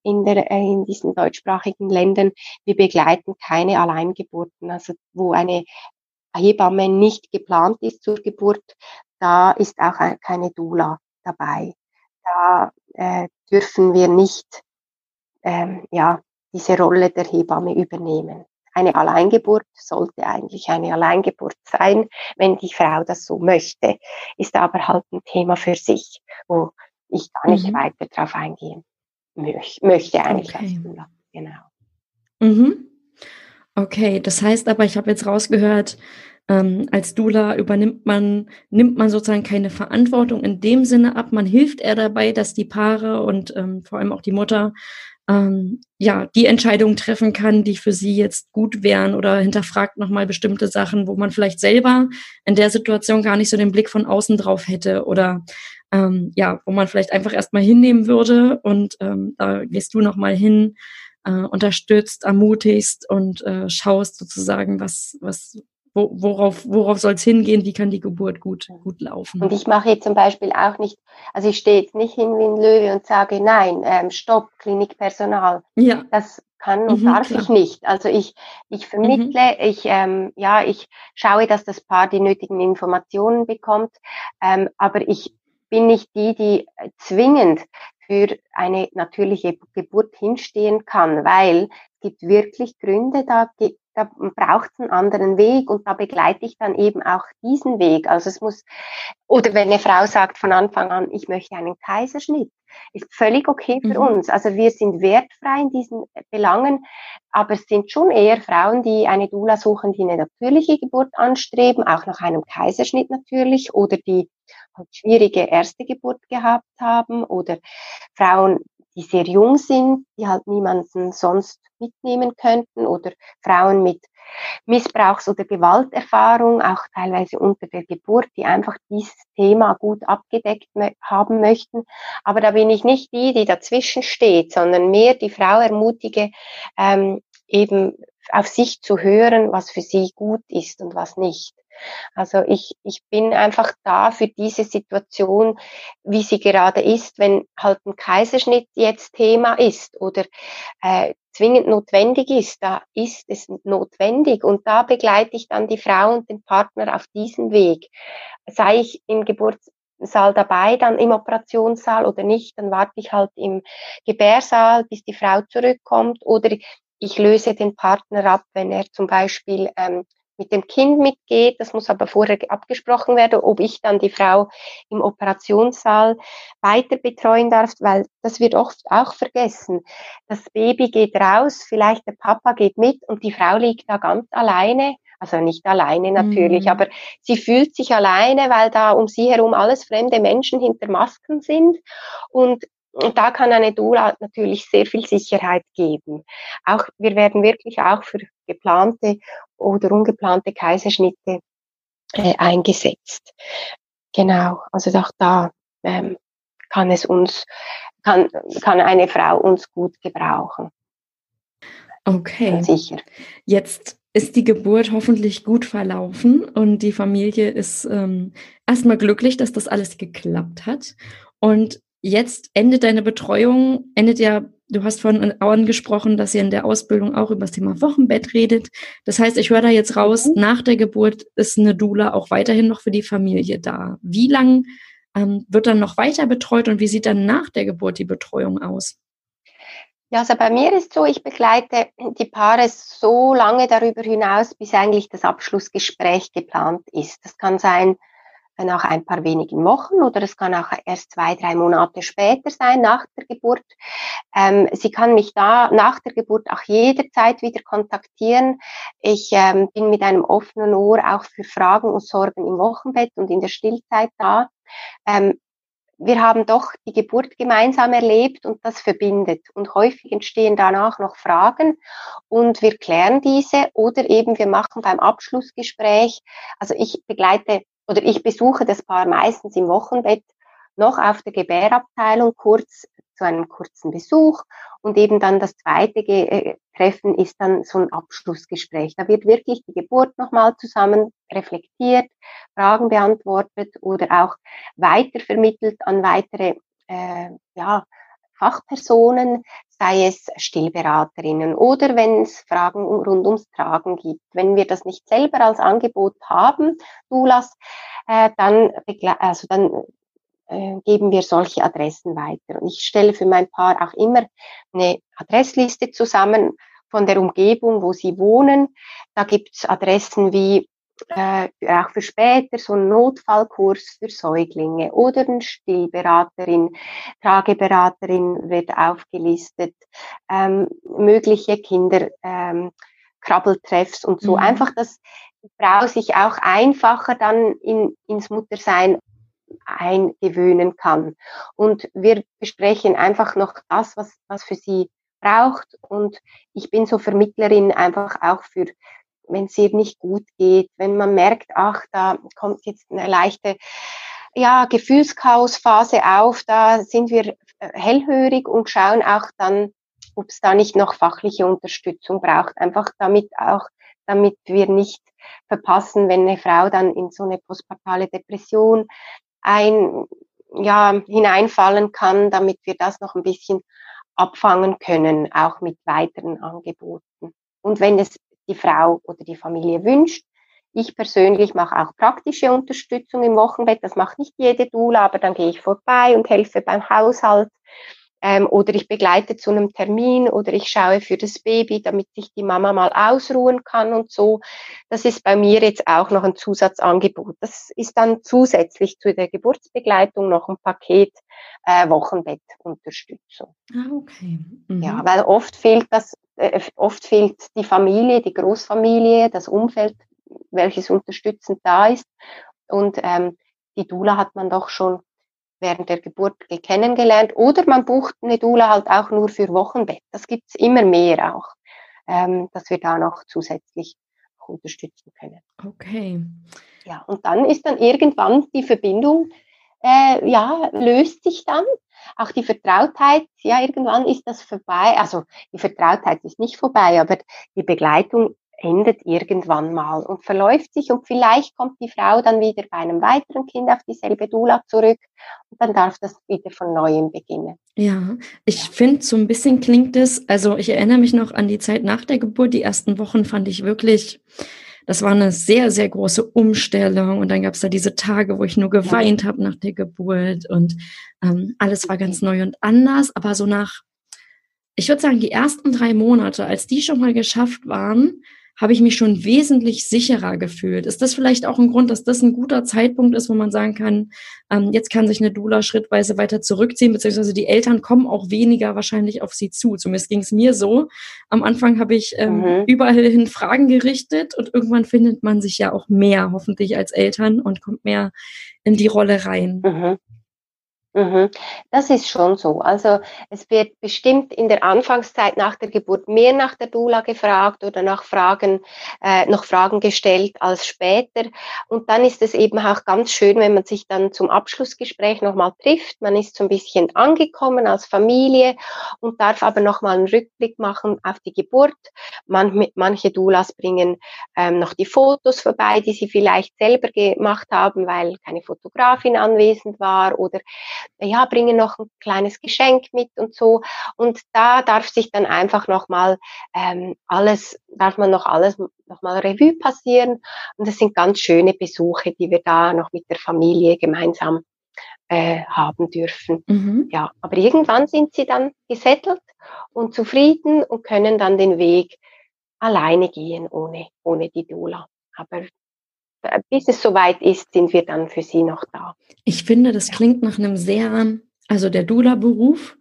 in, der, äh, in diesen deutschsprachigen Ländern, wir begleiten keine Alleingeburten, also wo eine Hebamme nicht geplant ist zur Geburt, da ist auch keine Dula dabei. Da äh, dürfen wir nicht ähm, ja, diese Rolle der Hebamme übernehmen. Eine Alleingeburt sollte eigentlich eine Alleingeburt sein, wenn die Frau das so möchte, ist aber halt ein Thema für sich, wo ich gar nicht mhm. weiter darauf eingehen möch möchte eigentlich okay. als Dula. Genau. Mhm. Okay, das heißt aber, ich habe jetzt rausgehört, ähm, als Dula übernimmt man, nimmt man sozusagen keine Verantwortung in dem Sinne ab. Man hilft eher dabei, dass die Paare und ähm, vor allem auch die Mutter ähm, ja, die Entscheidungen treffen kann, die für sie jetzt gut wären oder hinterfragt nochmal bestimmte Sachen, wo man vielleicht selber in der Situation gar nicht so den Blick von außen drauf hätte oder ähm, ja, wo man vielleicht einfach erstmal hinnehmen würde und ähm, da gehst du nochmal hin, äh, unterstützt, ermutigst und äh, schaust sozusagen, was, was wo, worauf, worauf soll es hingehen, wie kann die Geburt gut, gut laufen. Und ich mache jetzt zum Beispiel auch nicht, also ich stehe jetzt nicht hin wie ein Löwe und sage, nein, ähm, stopp, Klinikpersonal. Ja. Das kann und mhm, darf klar. ich nicht. Also ich, ich vermittle, mhm. ich, ähm, ja, ich schaue, dass das Paar die nötigen Informationen bekommt, ähm, aber ich bin nicht die, die zwingend für eine natürliche Geburt hinstehen kann, weil es gibt wirklich Gründe, da da braucht es einen anderen Weg und da begleite ich dann eben auch diesen Weg. Also es muss, oder wenn eine Frau sagt von Anfang an, ich möchte einen Kaiserschnitt, ist völlig okay für mhm. uns. Also wir sind wertfrei in diesen Belangen, aber es sind schon eher Frauen, die eine Dula suchen, die eine natürliche Geburt anstreben, auch nach einem Kaiserschnitt natürlich, oder die halt schwierige erste Geburt gehabt haben, oder Frauen, die sehr jung sind, die halt niemanden sonst mitnehmen könnten oder Frauen mit Missbrauchs- oder Gewalterfahrung, auch teilweise unter der Geburt, die einfach dieses Thema gut abgedeckt haben möchten. Aber da bin ich nicht die, die dazwischen steht, sondern mehr die Frau ermutige, ähm, eben auf sich zu hören, was für sie gut ist und was nicht. Also ich, ich bin einfach da für diese Situation, wie sie gerade ist, wenn halt ein Kaiserschnitt jetzt Thema ist oder äh, zwingend notwendig ist, da ist es notwendig und da begleite ich dann die Frau und den Partner auf diesen Weg. Sei ich im Geburtssaal dabei, dann im Operationssaal oder nicht, dann warte ich halt im Gebärsaal, bis die Frau zurückkommt oder ich löse den Partner ab, wenn er zum Beispiel ähm, mit dem Kind mitgeht. Das muss aber vorher abgesprochen werden, ob ich dann die Frau im Operationssaal weiter betreuen darf, weil das wird oft auch vergessen. Das Baby geht raus, vielleicht der Papa geht mit und die Frau liegt da ganz alleine. Also nicht alleine natürlich, mhm. aber sie fühlt sich alleine, weil da um sie herum alles fremde Menschen hinter Masken sind. Und und da kann eine Dula natürlich sehr viel Sicherheit geben. Auch, wir werden wirklich auch für geplante oder ungeplante Kaiserschnitte äh, eingesetzt. Genau, also auch da ähm, kann es uns, kann, kann eine Frau uns gut gebrauchen. Okay. Sicher. Jetzt ist die Geburt hoffentlich gut verlaufen und die Familie ist ähm, erstmal glücklich, dass das alles geklappt hat. Und jetzt endet deine Betreuung, endet ja, du hast von angesprochen, dass ihr in der Ausbildung auch über das Thema Wochenbett redet. Das heißt, ich höre da jetzt raus, mhm. nach der Geburt ist eine Dula auch weiterhin noch für die Familie da. Wie lang ähm, wird dann noch weiter betreut und wie sieht dann nach der Geburt die Betreuung aus? Ja, also bei mir ist so, ich begleite die Paare so lange darüber hinaus, bis eigentlich das Abschlussgespräch geplant ist. Das kann sein, nach ein paar wenigen Wochen oder es kann auch erst zwei, drei Monate später sein, nach der Geburt. Ähm, sie kann mich da nach der Geburt auch jederzeit wieder kontaktieren. Ich ähm, bin mit einem offenen Ohr auch für Fragen und Sorgen im Wochenbett und in der Stillzeit da. Ähm, wir haben doch die Geburt gemeinsam erlebt und das verbindet. Und häufig entstehen danach noch Fragen und wir klären diese oder eben wir machen beim Abschlussgespräch, also ich begleite oder ich besuche das Paar meistens im Wochenbett noch auf der Gebärabteilung kurz zu einem kurzen Besuch und eben dann das zweite äh, Treffen ist dann so ein Abschlussgespräch. Da wird wirklich die Geburt nochmal zusammen reflektiert, Fragen beantwortet oder auch weitervermittelt an weitere äh, ja, Fachpersonen, sei es Stillberaterinnen oder wenn es Fragen rund ums Tragen gibt. Wenn wir das nicht selber als Angebot haben, Dulas, äh, dann, also dann äh, geben wir solche Adressen weiter. Und ich stelle für mein Paar auch immer eine Adressliste zusammen von der Umgebung, wo sie wohnen. Da gibt's Adressen wie äh, auch für später so ein Notfallkurs für Säuglinge oder eine Stillberaterin, Trageberaterin wird aufgelistet, ähm, mögliche Kinder, ähm, und so. Mhm. Einfach, dass die Frau sich auch einfacher dann in, ins Muttersein eingewöhnen kann. Und wir besprechen einfach noch das, was, was für sie braucht. Und ich bin so Vermittlerin einfach auch für wenn es ihr nicht gut geht, wenn man merkt, ach, da kommt jetzt eine leichte ja, Gefühlschaosphase auf, da sind wir äh, hellhörig und schauen auch dann, ob es da nicht noch fachliche Unterstützung braucht, einfach damit auch damit wir nicht verpassen, wenn eine Frau dann in so eine postpartale Depression ein, ja, hineinfallen kann, damit wir das noch ein bisschen abfangen können, auch mit weiteren Angeboten. Und wenn es die Frau oder die Familie wünscht, ich persönlich mache auch praktische Unterstützung im Wochenbett. Das macht nicht jede Dula, aber dann gehe ich vorbei und helfe beim Haushalt ähm, oder ich begleite zu einem Termin oder ich schaue für das Baby, damit sich die Mama mal ausruhen kann und so. Das ist bei mir jetzt auch noch ein Zusatzangebot. Das ist dann zusätzlich zu der Geburtsbegleitung noch ein Paket äh, Wochenbettunterstützung. Ah, okay. Mhm. Ja, weil oft fehlt das, äh, oft fehlt die Familie, die Großfamilie, das Umfeld, welches unterstützend da ist. Und ähm, die Dula hat man doch schon während der Geburt kennengelernt. Oder man bucht eine Dula halt auch nur für Wochenbett. Das gibt's immer mehr auch, ähm, dass wir da noch zusätzlich unterstützen können. Okay. Ja, und dann ist dann irgendwann die Verbindung, äh, ja, löst sich dann. Auch die Vertrautheit, ja, irgendwann ist das vorbei. Also die Vertrautheit ist nicht vorbei, aber die Begleitung endet irgendwann mal und verläuft sich und vielleicht kommt die Frau dann wieder bei einem weiteren Kind auf dieselbe Dula zurück und dann darf das wieder von neuem beginnen. Ja, ich finde, so ein bisschen klingt es, also ich erinnere mich noch an die Zeit nach der Geburt, die ersten Wochen fand ich wirklich, das war eine sehr, sehr große Umstellung. Und dann gab es da diese Tage, wo ich nur geweint habe nach der Geburt. Und ähm, alles war ganz neu und anders, aber so nach ich würde sagen, die ersten drei Monate, als die schon mal geschafft waren, habe ich mich schon wesentlich sicherer gefühlt. Ist das vielleicht auch ein Grund, dass das ein guter Zeitpunkt ist, wo man sagen kann, ähm, jetzt kann sich eine Dula schrittweise weiter zurückziehen, beziehungsweise die Eltern kommen auch weniger wahrscheinlich auf sie zu. Zumindest ging es mir so. Am Anfang habe ich ähm, mhm. überall hin Fragen gerichtet und irgendwann findet man sich ja auch mehr, hoffentlich als Eltern und kommt mehr in die Rolle rein. Mhm. Mhm. Das ist schon so. Also es wird bestimmt in der Anfangszeit nach der Geburt mehr nach der Dula gefragt oder nach Fragen, äh, noch Fragen gestellt als später. Und dann ist es eben auch ganz schön, wenn man sich dann zum Abschlussgespräch nochmal trifft. Man ist so ein bisschen angekommen als Familie und darf aber nochmal einen Rückblick machen auf die Geburt. Man, manche Dulas bringen ähm, noch die Fotos vorbei, die sie vielleicht selber gemacht haben, weil keine Fotografin anwesend war oder ja, bringen noch ein kleines Geschenk mit und so. Und da darf sich dann einfach nochmal ähm, alles, darf man noch alles nochmal Revue passieren. Und das sind ganz schöne Besuche, die wir da noch mit der Familie gemeinsam äh, haben dürfen. Mhm. Ja, aber irgendwann sind sie dann gesettelt und zufrieden und können dann den Weg alleine gehen ohne, ohne die Dula. Aber bis es soweit ist, sind wir dann für sie noch da. Ich finde, das klingt nach einem sehr, also der Dula-Beruf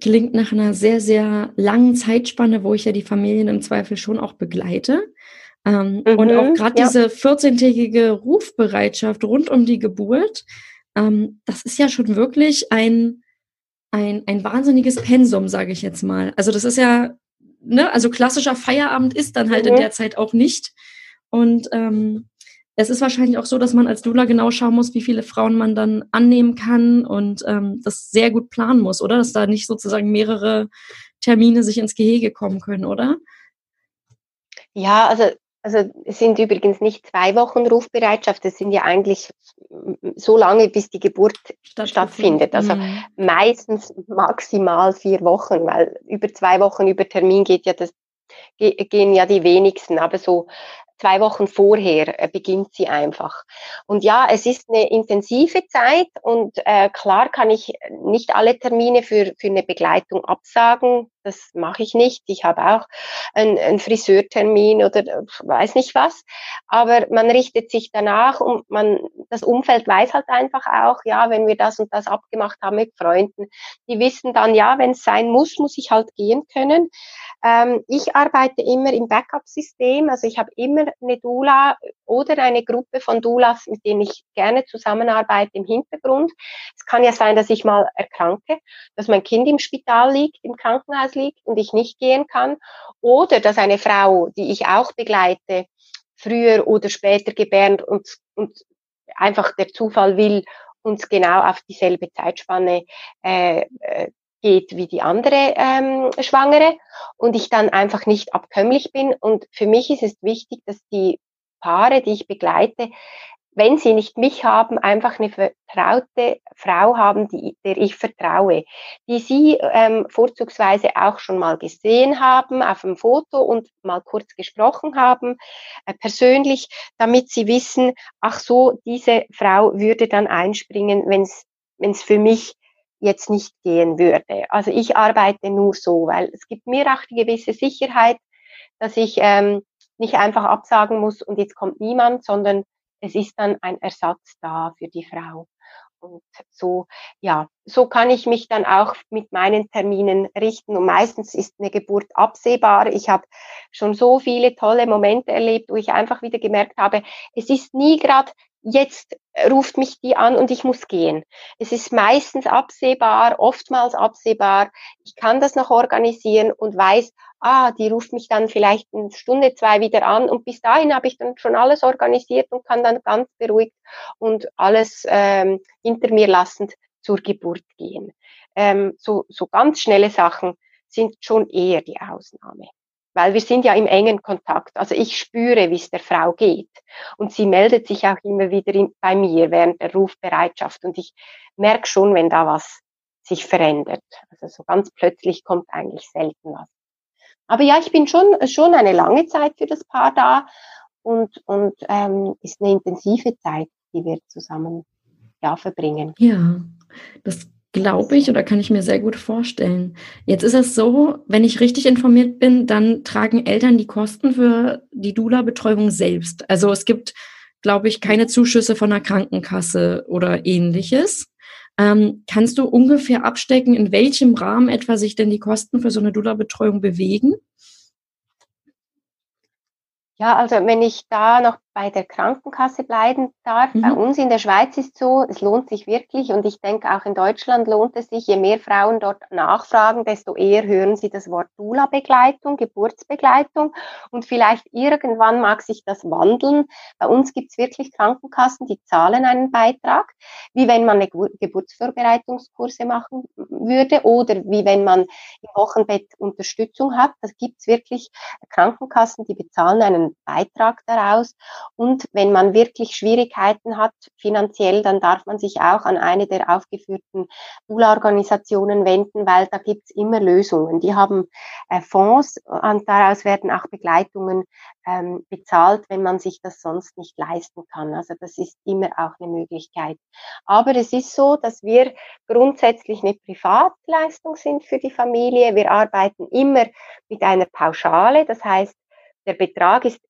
klingt nach einer sehr, sehr langen Zeitspanne, wo ich ja die Familien im Zweifel schon auch begleite. Ähm, mhm, und auch gerade ja. diese 14-tägige Rufbereitschaft rund um die Geburt, ähm, das ist ja schon wirklich ein, ein, ein wahnsinniges Pensum, sage ich jetzt mal. Also das ist ja, ne, also klassischer Feierabend ist dann halt mhm. in der Zeit auch nicht. Und ähm, es ist wahrscheinlich auch so, dass man als Dula genau schauen muss, wie viele Frauen man dann annehmen kann und ähm, das sehr gut planen muss, oder? Dass da nicht sozusagen mehrere Termine sich ins Gehege kommen können, oder? Ja, also, also es sind übrigens nicht zwei Wochen Rufbereitschaft, es sind ja eigentlich so lange, bis die Geburt stattfindet. Also mhm. meistens maximal vier Wochen, weil über zwei Wochen über Termin geht ja das gehen ja die wenigsten, aber so zwei Wochen vorher äh, beginnt sie einfach. Und ja, es ist eine intensive Zeit und äh, klar kann ich nicht alle Termine für, für eine Begleitung absagen. Das mache ich nicht. Ich habe auch einen, einen Friseurtermin oder äh, weiß nicht was. Aber man richtet sich danach und man, das Umfeld weiß halt einfach auch, ja, wenn wir das und das abgemacht haben mit Freunden, die wissen dann, ja, wenn es sein muss, muss ich halt gehen können. Ähm, ich arbeite immer im Backup-System, also ich habe immer eine Dula oder eine Gruppe von Dulas, mit denen ich gerne zusammenarbeite im Hintergrund. Es kann ja sein, dass ich mal erkranke, dass mein Kind im Spital liegt, im Krankenhaus liegt und ich nicht gehen kann oder dass eine Frau, die ich auch begleite, früher oder später gebärt und, und einfach der Zufall will, uns genau auf dieselbe Zeitspanne äh, äh geht wie die andere ähm, Schwangere und ich dann einfach nicht abkömmlich bin. Und für mich ist es wichtig, dass die Paare, die ich begleite, wenn sie nicht mich haben, einfach eine vertraute Frau haben, die, der ich vertraue, die sie ähm, vorzugsweise auch schon mal gesehen haben auf dem Foto und mal kurz gesprochen haben, äh, persönlich, damit sie wissen, ach so, diese Frau würde dann einspringen, wenn es für mich jetzt nicht gehen würde. Also ich arbeite nur so, weil es gibt mir auch die gewisse Sicherheit, dass ich ähm, nicht einfach absagen muss und jetzt kommt niemand, sondern es ist dann ein Ersatz da für die Frau. Und so, ja, so kann ich mich dann auch mit meinen Terminen richten. Und meistens ist eine Geburt absehbar. Ich habe schon so viele tolle Momente erlebt, wo ich einfach wieder gemerkt habe, es ist nie gerade jetzt ruft mich die an und ich muss gehen. Es ist meistens absehbar, oftmals absehbar. Ich kann das noch organisieren und weiß, ah, die ruft mich dann vielleicht eine Stunde, zwei wieder an und bis dahin habe ich dann schon alles organisiert und kann dann ganz beruhigt und alles ähm, hinter mir lassend zur Geburt gehen. Ähm, so, so ganz schnelle Sachen sind schon eher die Ausnahme weil wir sind ja im engen Kontakt. Also ich spüre, wie es der Frau geht. Und sie meldet sich auch immer wieder in, bei mir während der Rufbereitschaft. Und ich merke schon, wenn da was sich verändert. Also so ganz plötzlich kommt eigentlich selten was. Aber ja, ich bin schon, schon eine lange Zeit für das Paar da und, und ähm, ist eine intensive Zeit, die wir zusammen ja, verbringen. Ja, das glaube ich oder kann ich mir sehr gut vorstellen. Jetzt ist es so, wenn ich richtig informiert bin, dann tragen Eltern die Kosten für die Dula-Betreuung selbst. Also es gibt, glaube ich, keine Zuschüsse von der Krankenkasse oder ähnliches. Ähm, kannst du ungefähr abstecken, in welchem Rahmen etwa sich denn die Kosten für so eine Dula-Betreuung bewegen? Ja, also wenn ich da noch bei der Krankenkasse bleiben darf. Mhm. Bei uns in der Schweiz ist so, es lohnt sich wirklich und ich denke auch in Deutschland lohnt es sich, je mehr Frauen dort nachfragen, desto eher hören sie das Wort Dula-Begleitung, Geburtsbegleitung und vielleicht irgendwann mag sich das wandeln. Bei uns gibt es wirklich Krankenkassen, die zahlen einen Beitrag, wie wenn man eine Geburtsvorbereitungskurse machen würde oder wie wenn man im Wochenbett Unterstützung hat. Das gibt es wirklich Krankenkassen, die bezahlen einen Beitrag daraus und wenn man wirklich Schwierigkeiten hat finanziell, dann darf man sich auch an eine der aufgeführten Dula-Organisationen wenden, weil da gibt's immer Lösungen. Die haben äh, Fonds und daraus werden auch Begleitungen ähm, bezahlt, wenn man sich das sonst nicht leisten kann. Also das ist immer auch eine Möglichkeit. Aber es ist so, dass wir grundsätzlich eine Privatleistung sind für die Familie. Wir arbeiten immer mit einer Pauschale. Das heißt, der Betrag ist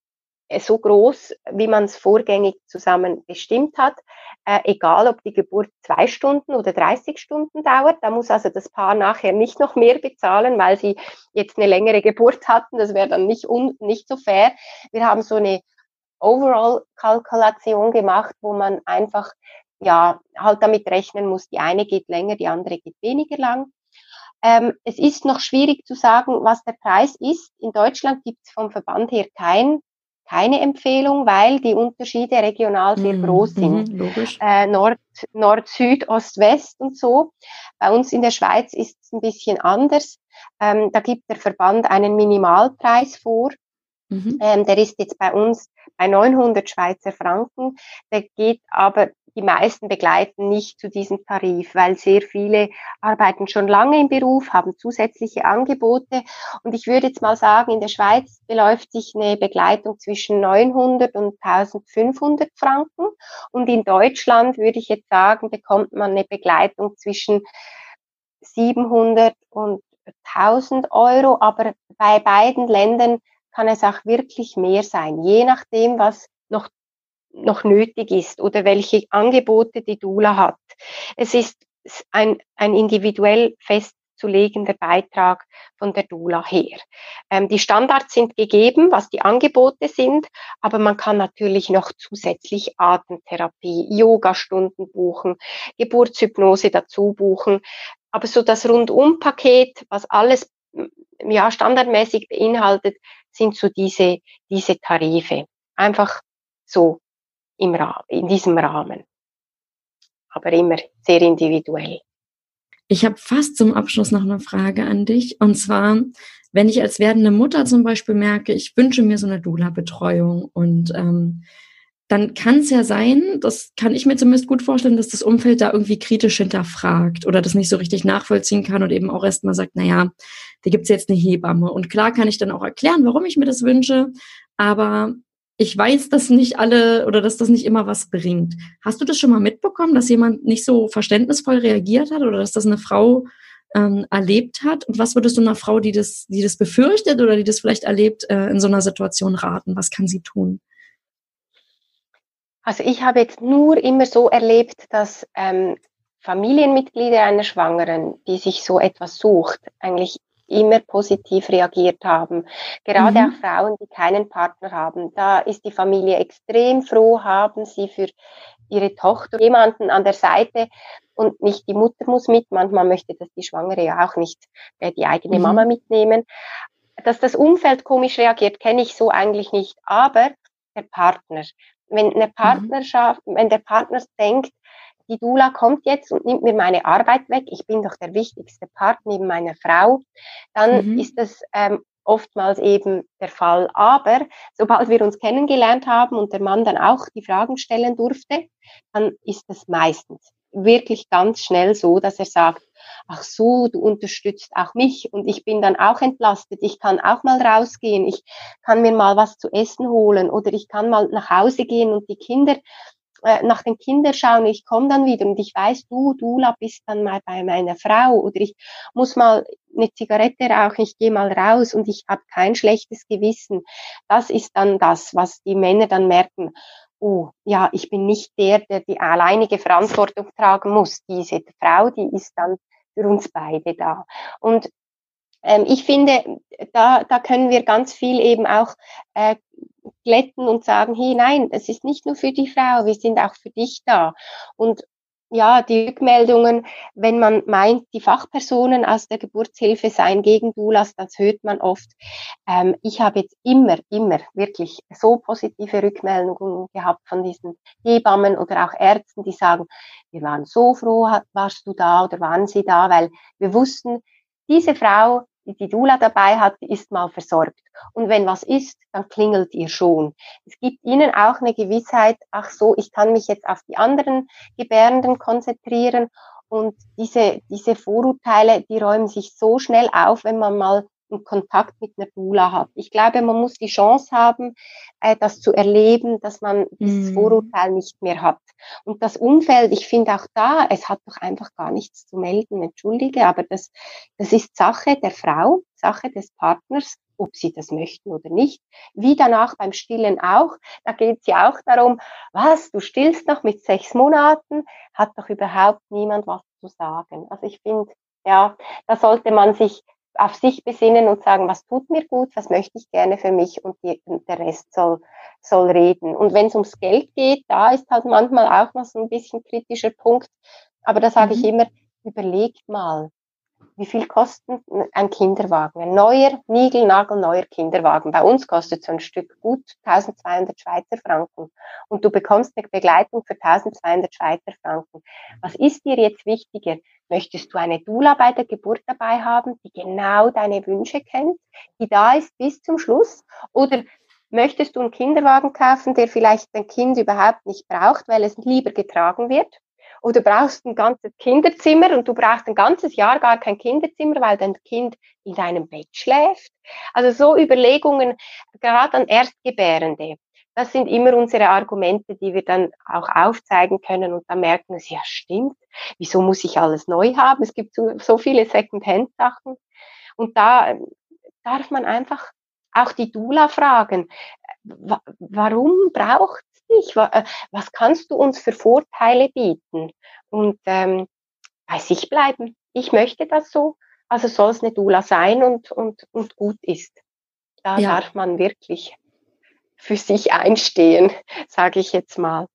so groß, wie man es vorgängig zusammen bestimmt hat, äh, egal ob die Geburt zwei Stunden oder 30 Stunden dauert. Da muss also das Paar nachher nicht noch mehr bezahlen, weil sie jetzt eine längere Geburt hatten. Das wäre dann nicht, un, nicht so fair. Wir haben so eine Overall-Kalkulation gemacht, wo man einfach ja halt damit rechnen muss, die eine geht länger, die andere geht weniger lang. Ähm, es ist noch schwierig zu sagen, was der Preis ist. In Deutschland gibt es vom Verband her kein keine Empfehlung, weil die Unterschiede regional sehr mhm, groß sind. Mhm, äh, Nord, Nord, Süd, Ost, West und so. Bei uns in der Schweiz ist es ein bisschen anders. Ähm, da gibt der Verband einen Minimalpreis vor. Mhm. Ähm, der ist jetzt bei uns bei 900 Schweizer Franken. Der geht aber die meisten begleiten nicht zu diesem Tarif, weil sehr viele arbeiten schon lange im Beruf, haben zusätzliche Angebote. Und ich würde jetzt mal sagen, in der Schweiz beläuft sich eine Begleitung zwischen 900 und 1500 Franken. Und in Deutschland würde ich jetzt sagen, bekommt man eine Begleitung zwischen 700 und 1000 Euro. Aber bei beiden Ländern kann es auch wirklich mehr sein, je nachdem, was noch noch nötig ist oder welche Angebote die Dula hat. Es ist ein, ein individuell festzulegender Beitrag von der Dula her. Ähm, die Standards sind gegeben, was die Angebote sind, aber man kann natürlich noch zusätzlich Atemtherapie, Yoga-Stunden buchen, Geburtshypnose dazu buchen. Aber so das Rundumpaket, was alles ja, standardmäßig beinhaltet, sind so diese, diese Tarife. Einfach so im Rahmen, in diesem Rahmen. Aber immer sehr individuell. Ich habe fast zum Abschluss noch eine Frage an dich. Und zwar, wenn ich als werdende Mutter zum Beispiel merke, ich wünsche mir so eine Dula-Betreuung und ähm, dann kann es ja sein, das kann ich mir zumindest gut vorstellen, dass das Umfeld da irgendwie kritisch hinterfragt oder das nicht so richtig nachvollziehen kann und eben auch erstmal sagt, naja, da gibt's jetzt eine Hebamme. Und klar kann ich dann auch erklären, warum ich mir das wünsche, aber ich weiß, dass nicht alle oder dass das nicht immer was bringt. Hast du das schon mal mitbekommen, dass jemand nicht so verständnisvoll reagiert hat oder dass das eine Frau ähm, erlebt hat? Und was würdest du einer Frau, die das, die das befürchtet oder die das vielleicht erlebt, äh, in so einer Situation raten? Was kann sie tun? Also ich habe jetzt nur immer so erlebt, dass ähm, Familienmitglieder einer Schwangeren, die sich so etwas sucht, eigentlich immer positiv reagiert haben. Gerade mhm. auch Frauen, die keinen Partner haben. Da ist die Familie extrem froh, haben sie für ihre Tochter jemanden an der Seite und nicht die Mutter muss mit. Manchmal möchte das die Schwangere ja auch nicht äh, die eigene mhm. Mama mitnehmen. Dass das Umfeld komisch reagiert, kenne ich so eigentlich nicht. Aber der Partner, wenn eine mhm. Partnerschaft, mhm. wenn der Partner denkt, die Dula kommt jetzt und nimmt mir meine Arbeit weg, ich bin doch der wichtigste Part neben meiner Frau, dann mhm. ist das ähm, oftmals eben der Fall. Aber sobald wir uns kennengelernt haben und der Mann dann auch die Fragen stellen durfte, dann ist es meistens wirklich ganz schnell so, dass er sagt, ach so, du unterstützt auch mich und ich bin dann auch entlastet. Ich kann auch mal rausgehen. Ich kann mir mal was zu essen holen oder ich kann mal nach Hause gehen und die Kinder äh, nach den Kindern schauen, ich komme dann wieder und ich weiß, du, Dula, bist dann mal bei meiner Frau oder ich muss mal eine Zigarette rauchen, ich gehe mal raus und ich habe kein schlechtes Gewissen. Das ist dann das, was die Männer dann merken oh, ja, ich bin nicht der, der die alleinige Verantwortung tragen muss. Diese Frau, die ist dann für uns beide da. Und ähm, ich finde, da, da können wir ganz viel eben auch äh, glätten und sagen, hey, nein, es ist nicht nur für die Frau, wir sind auch für dich da. Und ja, die Rückmeldungen, wenn man meint, die Fachpersonen aus der Geburtshilfe seien gegen Doulas, das hört man oft. Ähm, ich habe jetzt immer, immer wirklich so positive Rückmeldungen gehabt von diesen Hebammen oder auch Ärzten, die sagen, wir waren so froh, warst du da oder waren sie da, weil wir wussten, diese Frau die die Dula dabei hat, die ist mal versorgt. Und wenn was ist, dann klingelt ihr schon. Es gibt ihnen auch eine Gewissheit, ach so, ich kann mich jetzt auf die anderen Gebärenden konzentrieren. Und diese, diese Vorurteile, die räumen sich so schnell auf, wenn man mal einen Kontakt mit einer Dula hat. Ich glaube, man muss die Chance haben, äh, das zu erleben, dass man dieses mm. Vorurteil nicht mehr hat. Und das Umfeld, ich finde auch da, es hat doch einfach gar nichts zu melden, entschuldige, aber das, das ist Sache der Frau, Sache des Partners, ob sie das möchten oder nicht. Wie danach beim Stillen auch, da geht es ja auch darum, was, du stillst noch mit sechs Monaten, hat doch überhaupt niemand was zu sagen. Also ich finde, ja, da sollte man sich auf sich besinnen und sagen, was tut mir gut, was möchte ich gerne für mich und, die, und der Rest soll, soll reden. Und wenn es ums Geld geht, da ist halt manchmal auch noch so ein bisschen kritischer Punkt. Aber da sage mhm. ich immer, überlegt mal, wie viel kostet ein Kinderwagen? Ein neuer, niegelnagelneuer Kinderwagen. Bei uns kostet so ein Stück gut 1200 Schweizer Franken. Und du bekommst eine Begleitung für 1200 Schweizer Franken. Was ist dir jetzt wichtiger? Möchtest du eine Dula bei der Geburt dabei haben, die genau deine Wünsche kennt, die da ist bis zum Schluss? Oder möchtest du einen Kinderwagen kaufen, der vielleicht dein Kind überhaupt nicht braucht, weil es lieber getragen wird? Oder brauchst ein ganzes Kinderzimmer und du brauchst ein ganzes Jahr gar kein Kinderzimmer, weil dein Kind in deinem Bett schläft? Also so Überlegungen, gerade an Erstgebärende. Das sind immer unsere Argumente, die wir dann auch aufzeigen können und dann merken sie, ja stimmt, wieso muss ich alles neu haben? Es gibt so, so viele Second-Hand-Sachen. Und da ähm, darf man einfach auch die Dula fragen, warum braucht es dich? Äh, was kannst du uns für Vorteile bieten? Und ähm, bei sich bleiben. Ich möchte das so, also soll es eine Dula sein und, und, und gut ist. Da ja. darf man wirklich für sich einstehen, sage ich jetzt mal.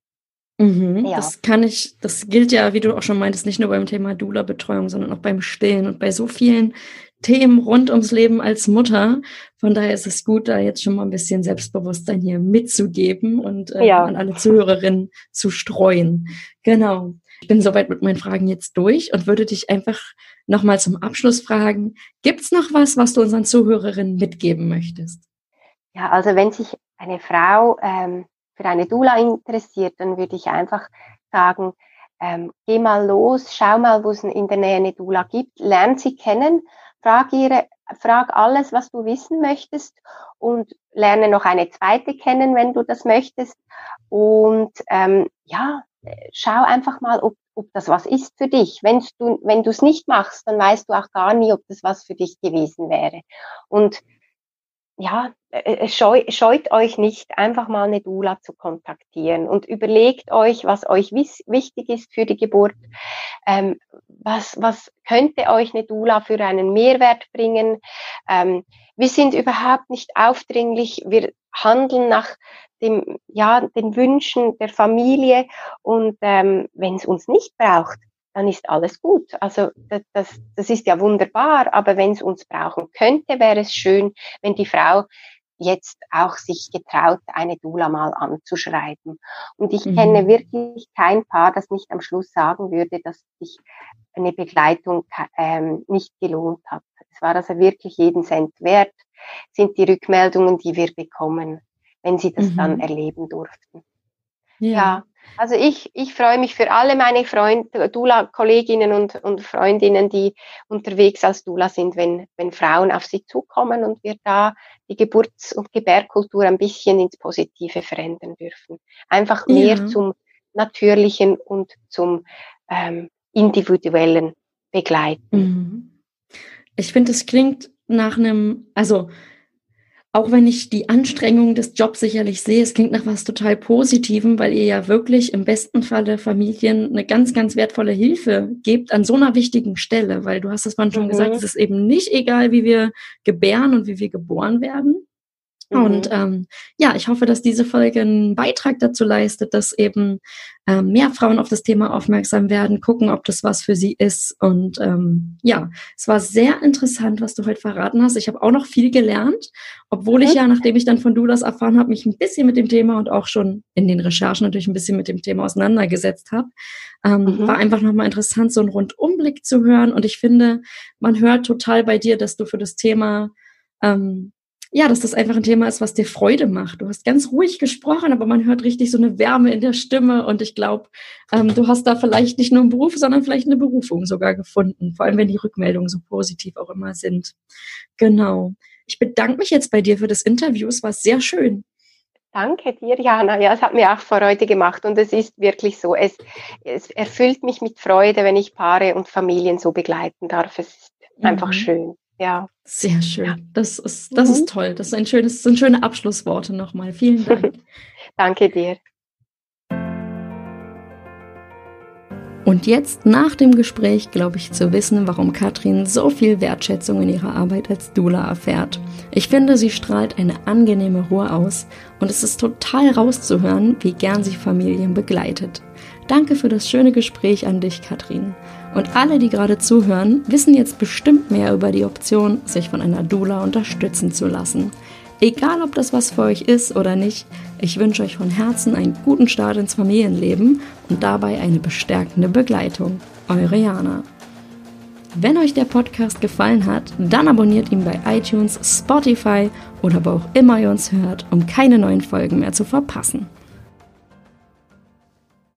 Mhm, ja. Das kann ich, das gilt ja, wie du auch schon meintest, nicht nur beim Thema Dula-Betreuung, sondern auch beim Stillen und bei so vielen Themen rund ums Leben als Mutter. Von daher ist es gut, da jetzt schon mal ein bisschen Selbstbewusstsein hier mitzugeben und äh, ja. an alle Zuhörerinnen zu streuen. Genau. Ich bin soweit mit meinen Fragen jetzt durch und würde dich einfach nochmal zum Abschluss fragen, gibt es noch was, was du unseren Zuhörerinnen mitgeben möchtest? Ja, also wenn sich eine Frau ähm, für eine Dula interessiert, dann würde ich einfach sagen, ähm, geh mal los, schau mal, wo es in der Nähe eine Dula gibt, lern sie kennen, frag ihre, frag alles, was du wissen möchtest und lerne noch eine zweite kennen, wenn du das möchtest. Und ähm, ja, schau einfach mal, ob, ob das was ist für dich. Wenn's du, wenn du es nicht machst, dann weißt du auch gar nie, ob das was für dich gewesen wäre. Und ja, äh, scheu, scheut euch nicht, einfach mal eine Dula zu kontaktieren und überlegt euch, was euch wichtig ist für die Geburt. Ähm, was, was könnte euch eine Dula für einen Mehrwert bringen? Ähm, wir sind überhaupt nicht aufdringlich. Wir handeln nach dem, ja, den Wünschen der Familie und ähm, wenn es uns nicht braucht, dann ist alles gut. Also das, das, das ist ja wunderbar, aber wenn es uns brauchen könnte, wäre es schön, wenn die Frau jetzt auch sich getraut, eine Dula mal anzuschreiben. Und ich mhm. kenne wirklich kein Paar, das nicht am Schluss sagen würde, dass sich eine Begleitung ähm, nicht gelohnt hat. Es war also wirklich jeden Cent wert, sind die Rückmeldungen, die wir bekommen, wenn sie das mhm. dann erleben durften. Ja. ja. Also ich, ich freue mich für alle meine Freunde, Dula-Kolleginnen und, und Freundinnen, die unterwegs als Dula sind, wenn, wenn Frauen auf sie zukommen und wir da die Geburts- und Gebärkultur ein bisschen ins Positive verändern dürfen. Einfach mehr ja. zum Natürlichen und zum ähm, Individuellen begleiten. Mhm. Ich finde, es klingt nach einem, also auch wenn ich die Anstrengung des Jobs sicherlich sehe, es klingt nach was total Positivem, weil ihr ja wirklich im besten Falle Familien eine ganz, ganz wertvolle Hilfe gebt an so einer wichtigen Stelle, weil du hast es vorhin schon mhm. gesagt, es ist eben nicht egal, wie wir gebären und wie wir geboren werden, Mhm. Und ähm, ja, ich hoffe, dass diese Folge einen Beitrag dazu leistet, dass eben ähm, mehr Frauen auf das Thema aufmerksam werden, gucken, ob das was für sie ist. Und ähm, ja, es war sehr interessant, was du heute verraten hast. Ich habe auch noch viel gelernt, obwohl mhm. ich ja, nachdem ich dann von Dulas erfahren habe, mich ein bisschen mit dem Thema und auch schon in den Recherchen natürlich ein bisschen mit dem Thema auseinandergesetzt habe. Ähm, mhm. War einfach nochmal interessant, so einen Rundumblick zu hören. Und ich finde, man hört total bei dir, dass du für das Thema ähm, ja, dass das einfach ein Thema ist, was dir Freude macht. Du hast ganz ruhig gesprochen, aber man hört richtig so eine Wärme in der Stimme und ich glaube, ähm, du hast da vielleicht nicht nur einen Beruf, sondern vielleicht eine Berufung sogar gefunden, vor allem wenn die Rückmeldungen so positiv auch immer sind. Genau. Ich bedanke mich jetzt bei dir für das Interview. Es war sehr schön. Danke dir, Jana. Ja, es hat mir auch Freude gemacht und es ist wirklich so. Es, es erfüllt mich mit Freude, wenn ich Paare und Familien so begleiten darf. Es ist mhm. einfach schön ja. Sehr schön. Ja. Das ist, das mhm. ist toll. Das ist ein schönes, sind schöne Abschlussworte nochmal. Vielen Dank. Danke dir. Und jetzt nach dem Gespräch glaube ich zu wissen, warum Katrin so viel Wertschätzung in ihrer Arbeit als Dula erfährt. Ich finde, sie strahlt eine angenehme Ruhe aus und es ist total rauszuhören, wie gern sie Familien begleitet. Danke für das schöne Gespräch an dich, Katrin. Und alle, die gerade zuhören, wissen jetzt bestimmt mehr über die Option, sich von einer Dula unterstützen zu lassen. Egal, ob das was für euch ist oder nicht, ich wünsche euch von Herzen einen guten Start ins Familienleben und dabei eine bestärkende Begleitung. Eure Jana. Wenn euch der Podcast gefallen hat, dann abonniert ihn bei iTunes, Spotify oder wo auch immer ihr uns hört, um keine neuen Folgen mehr zu verpassen.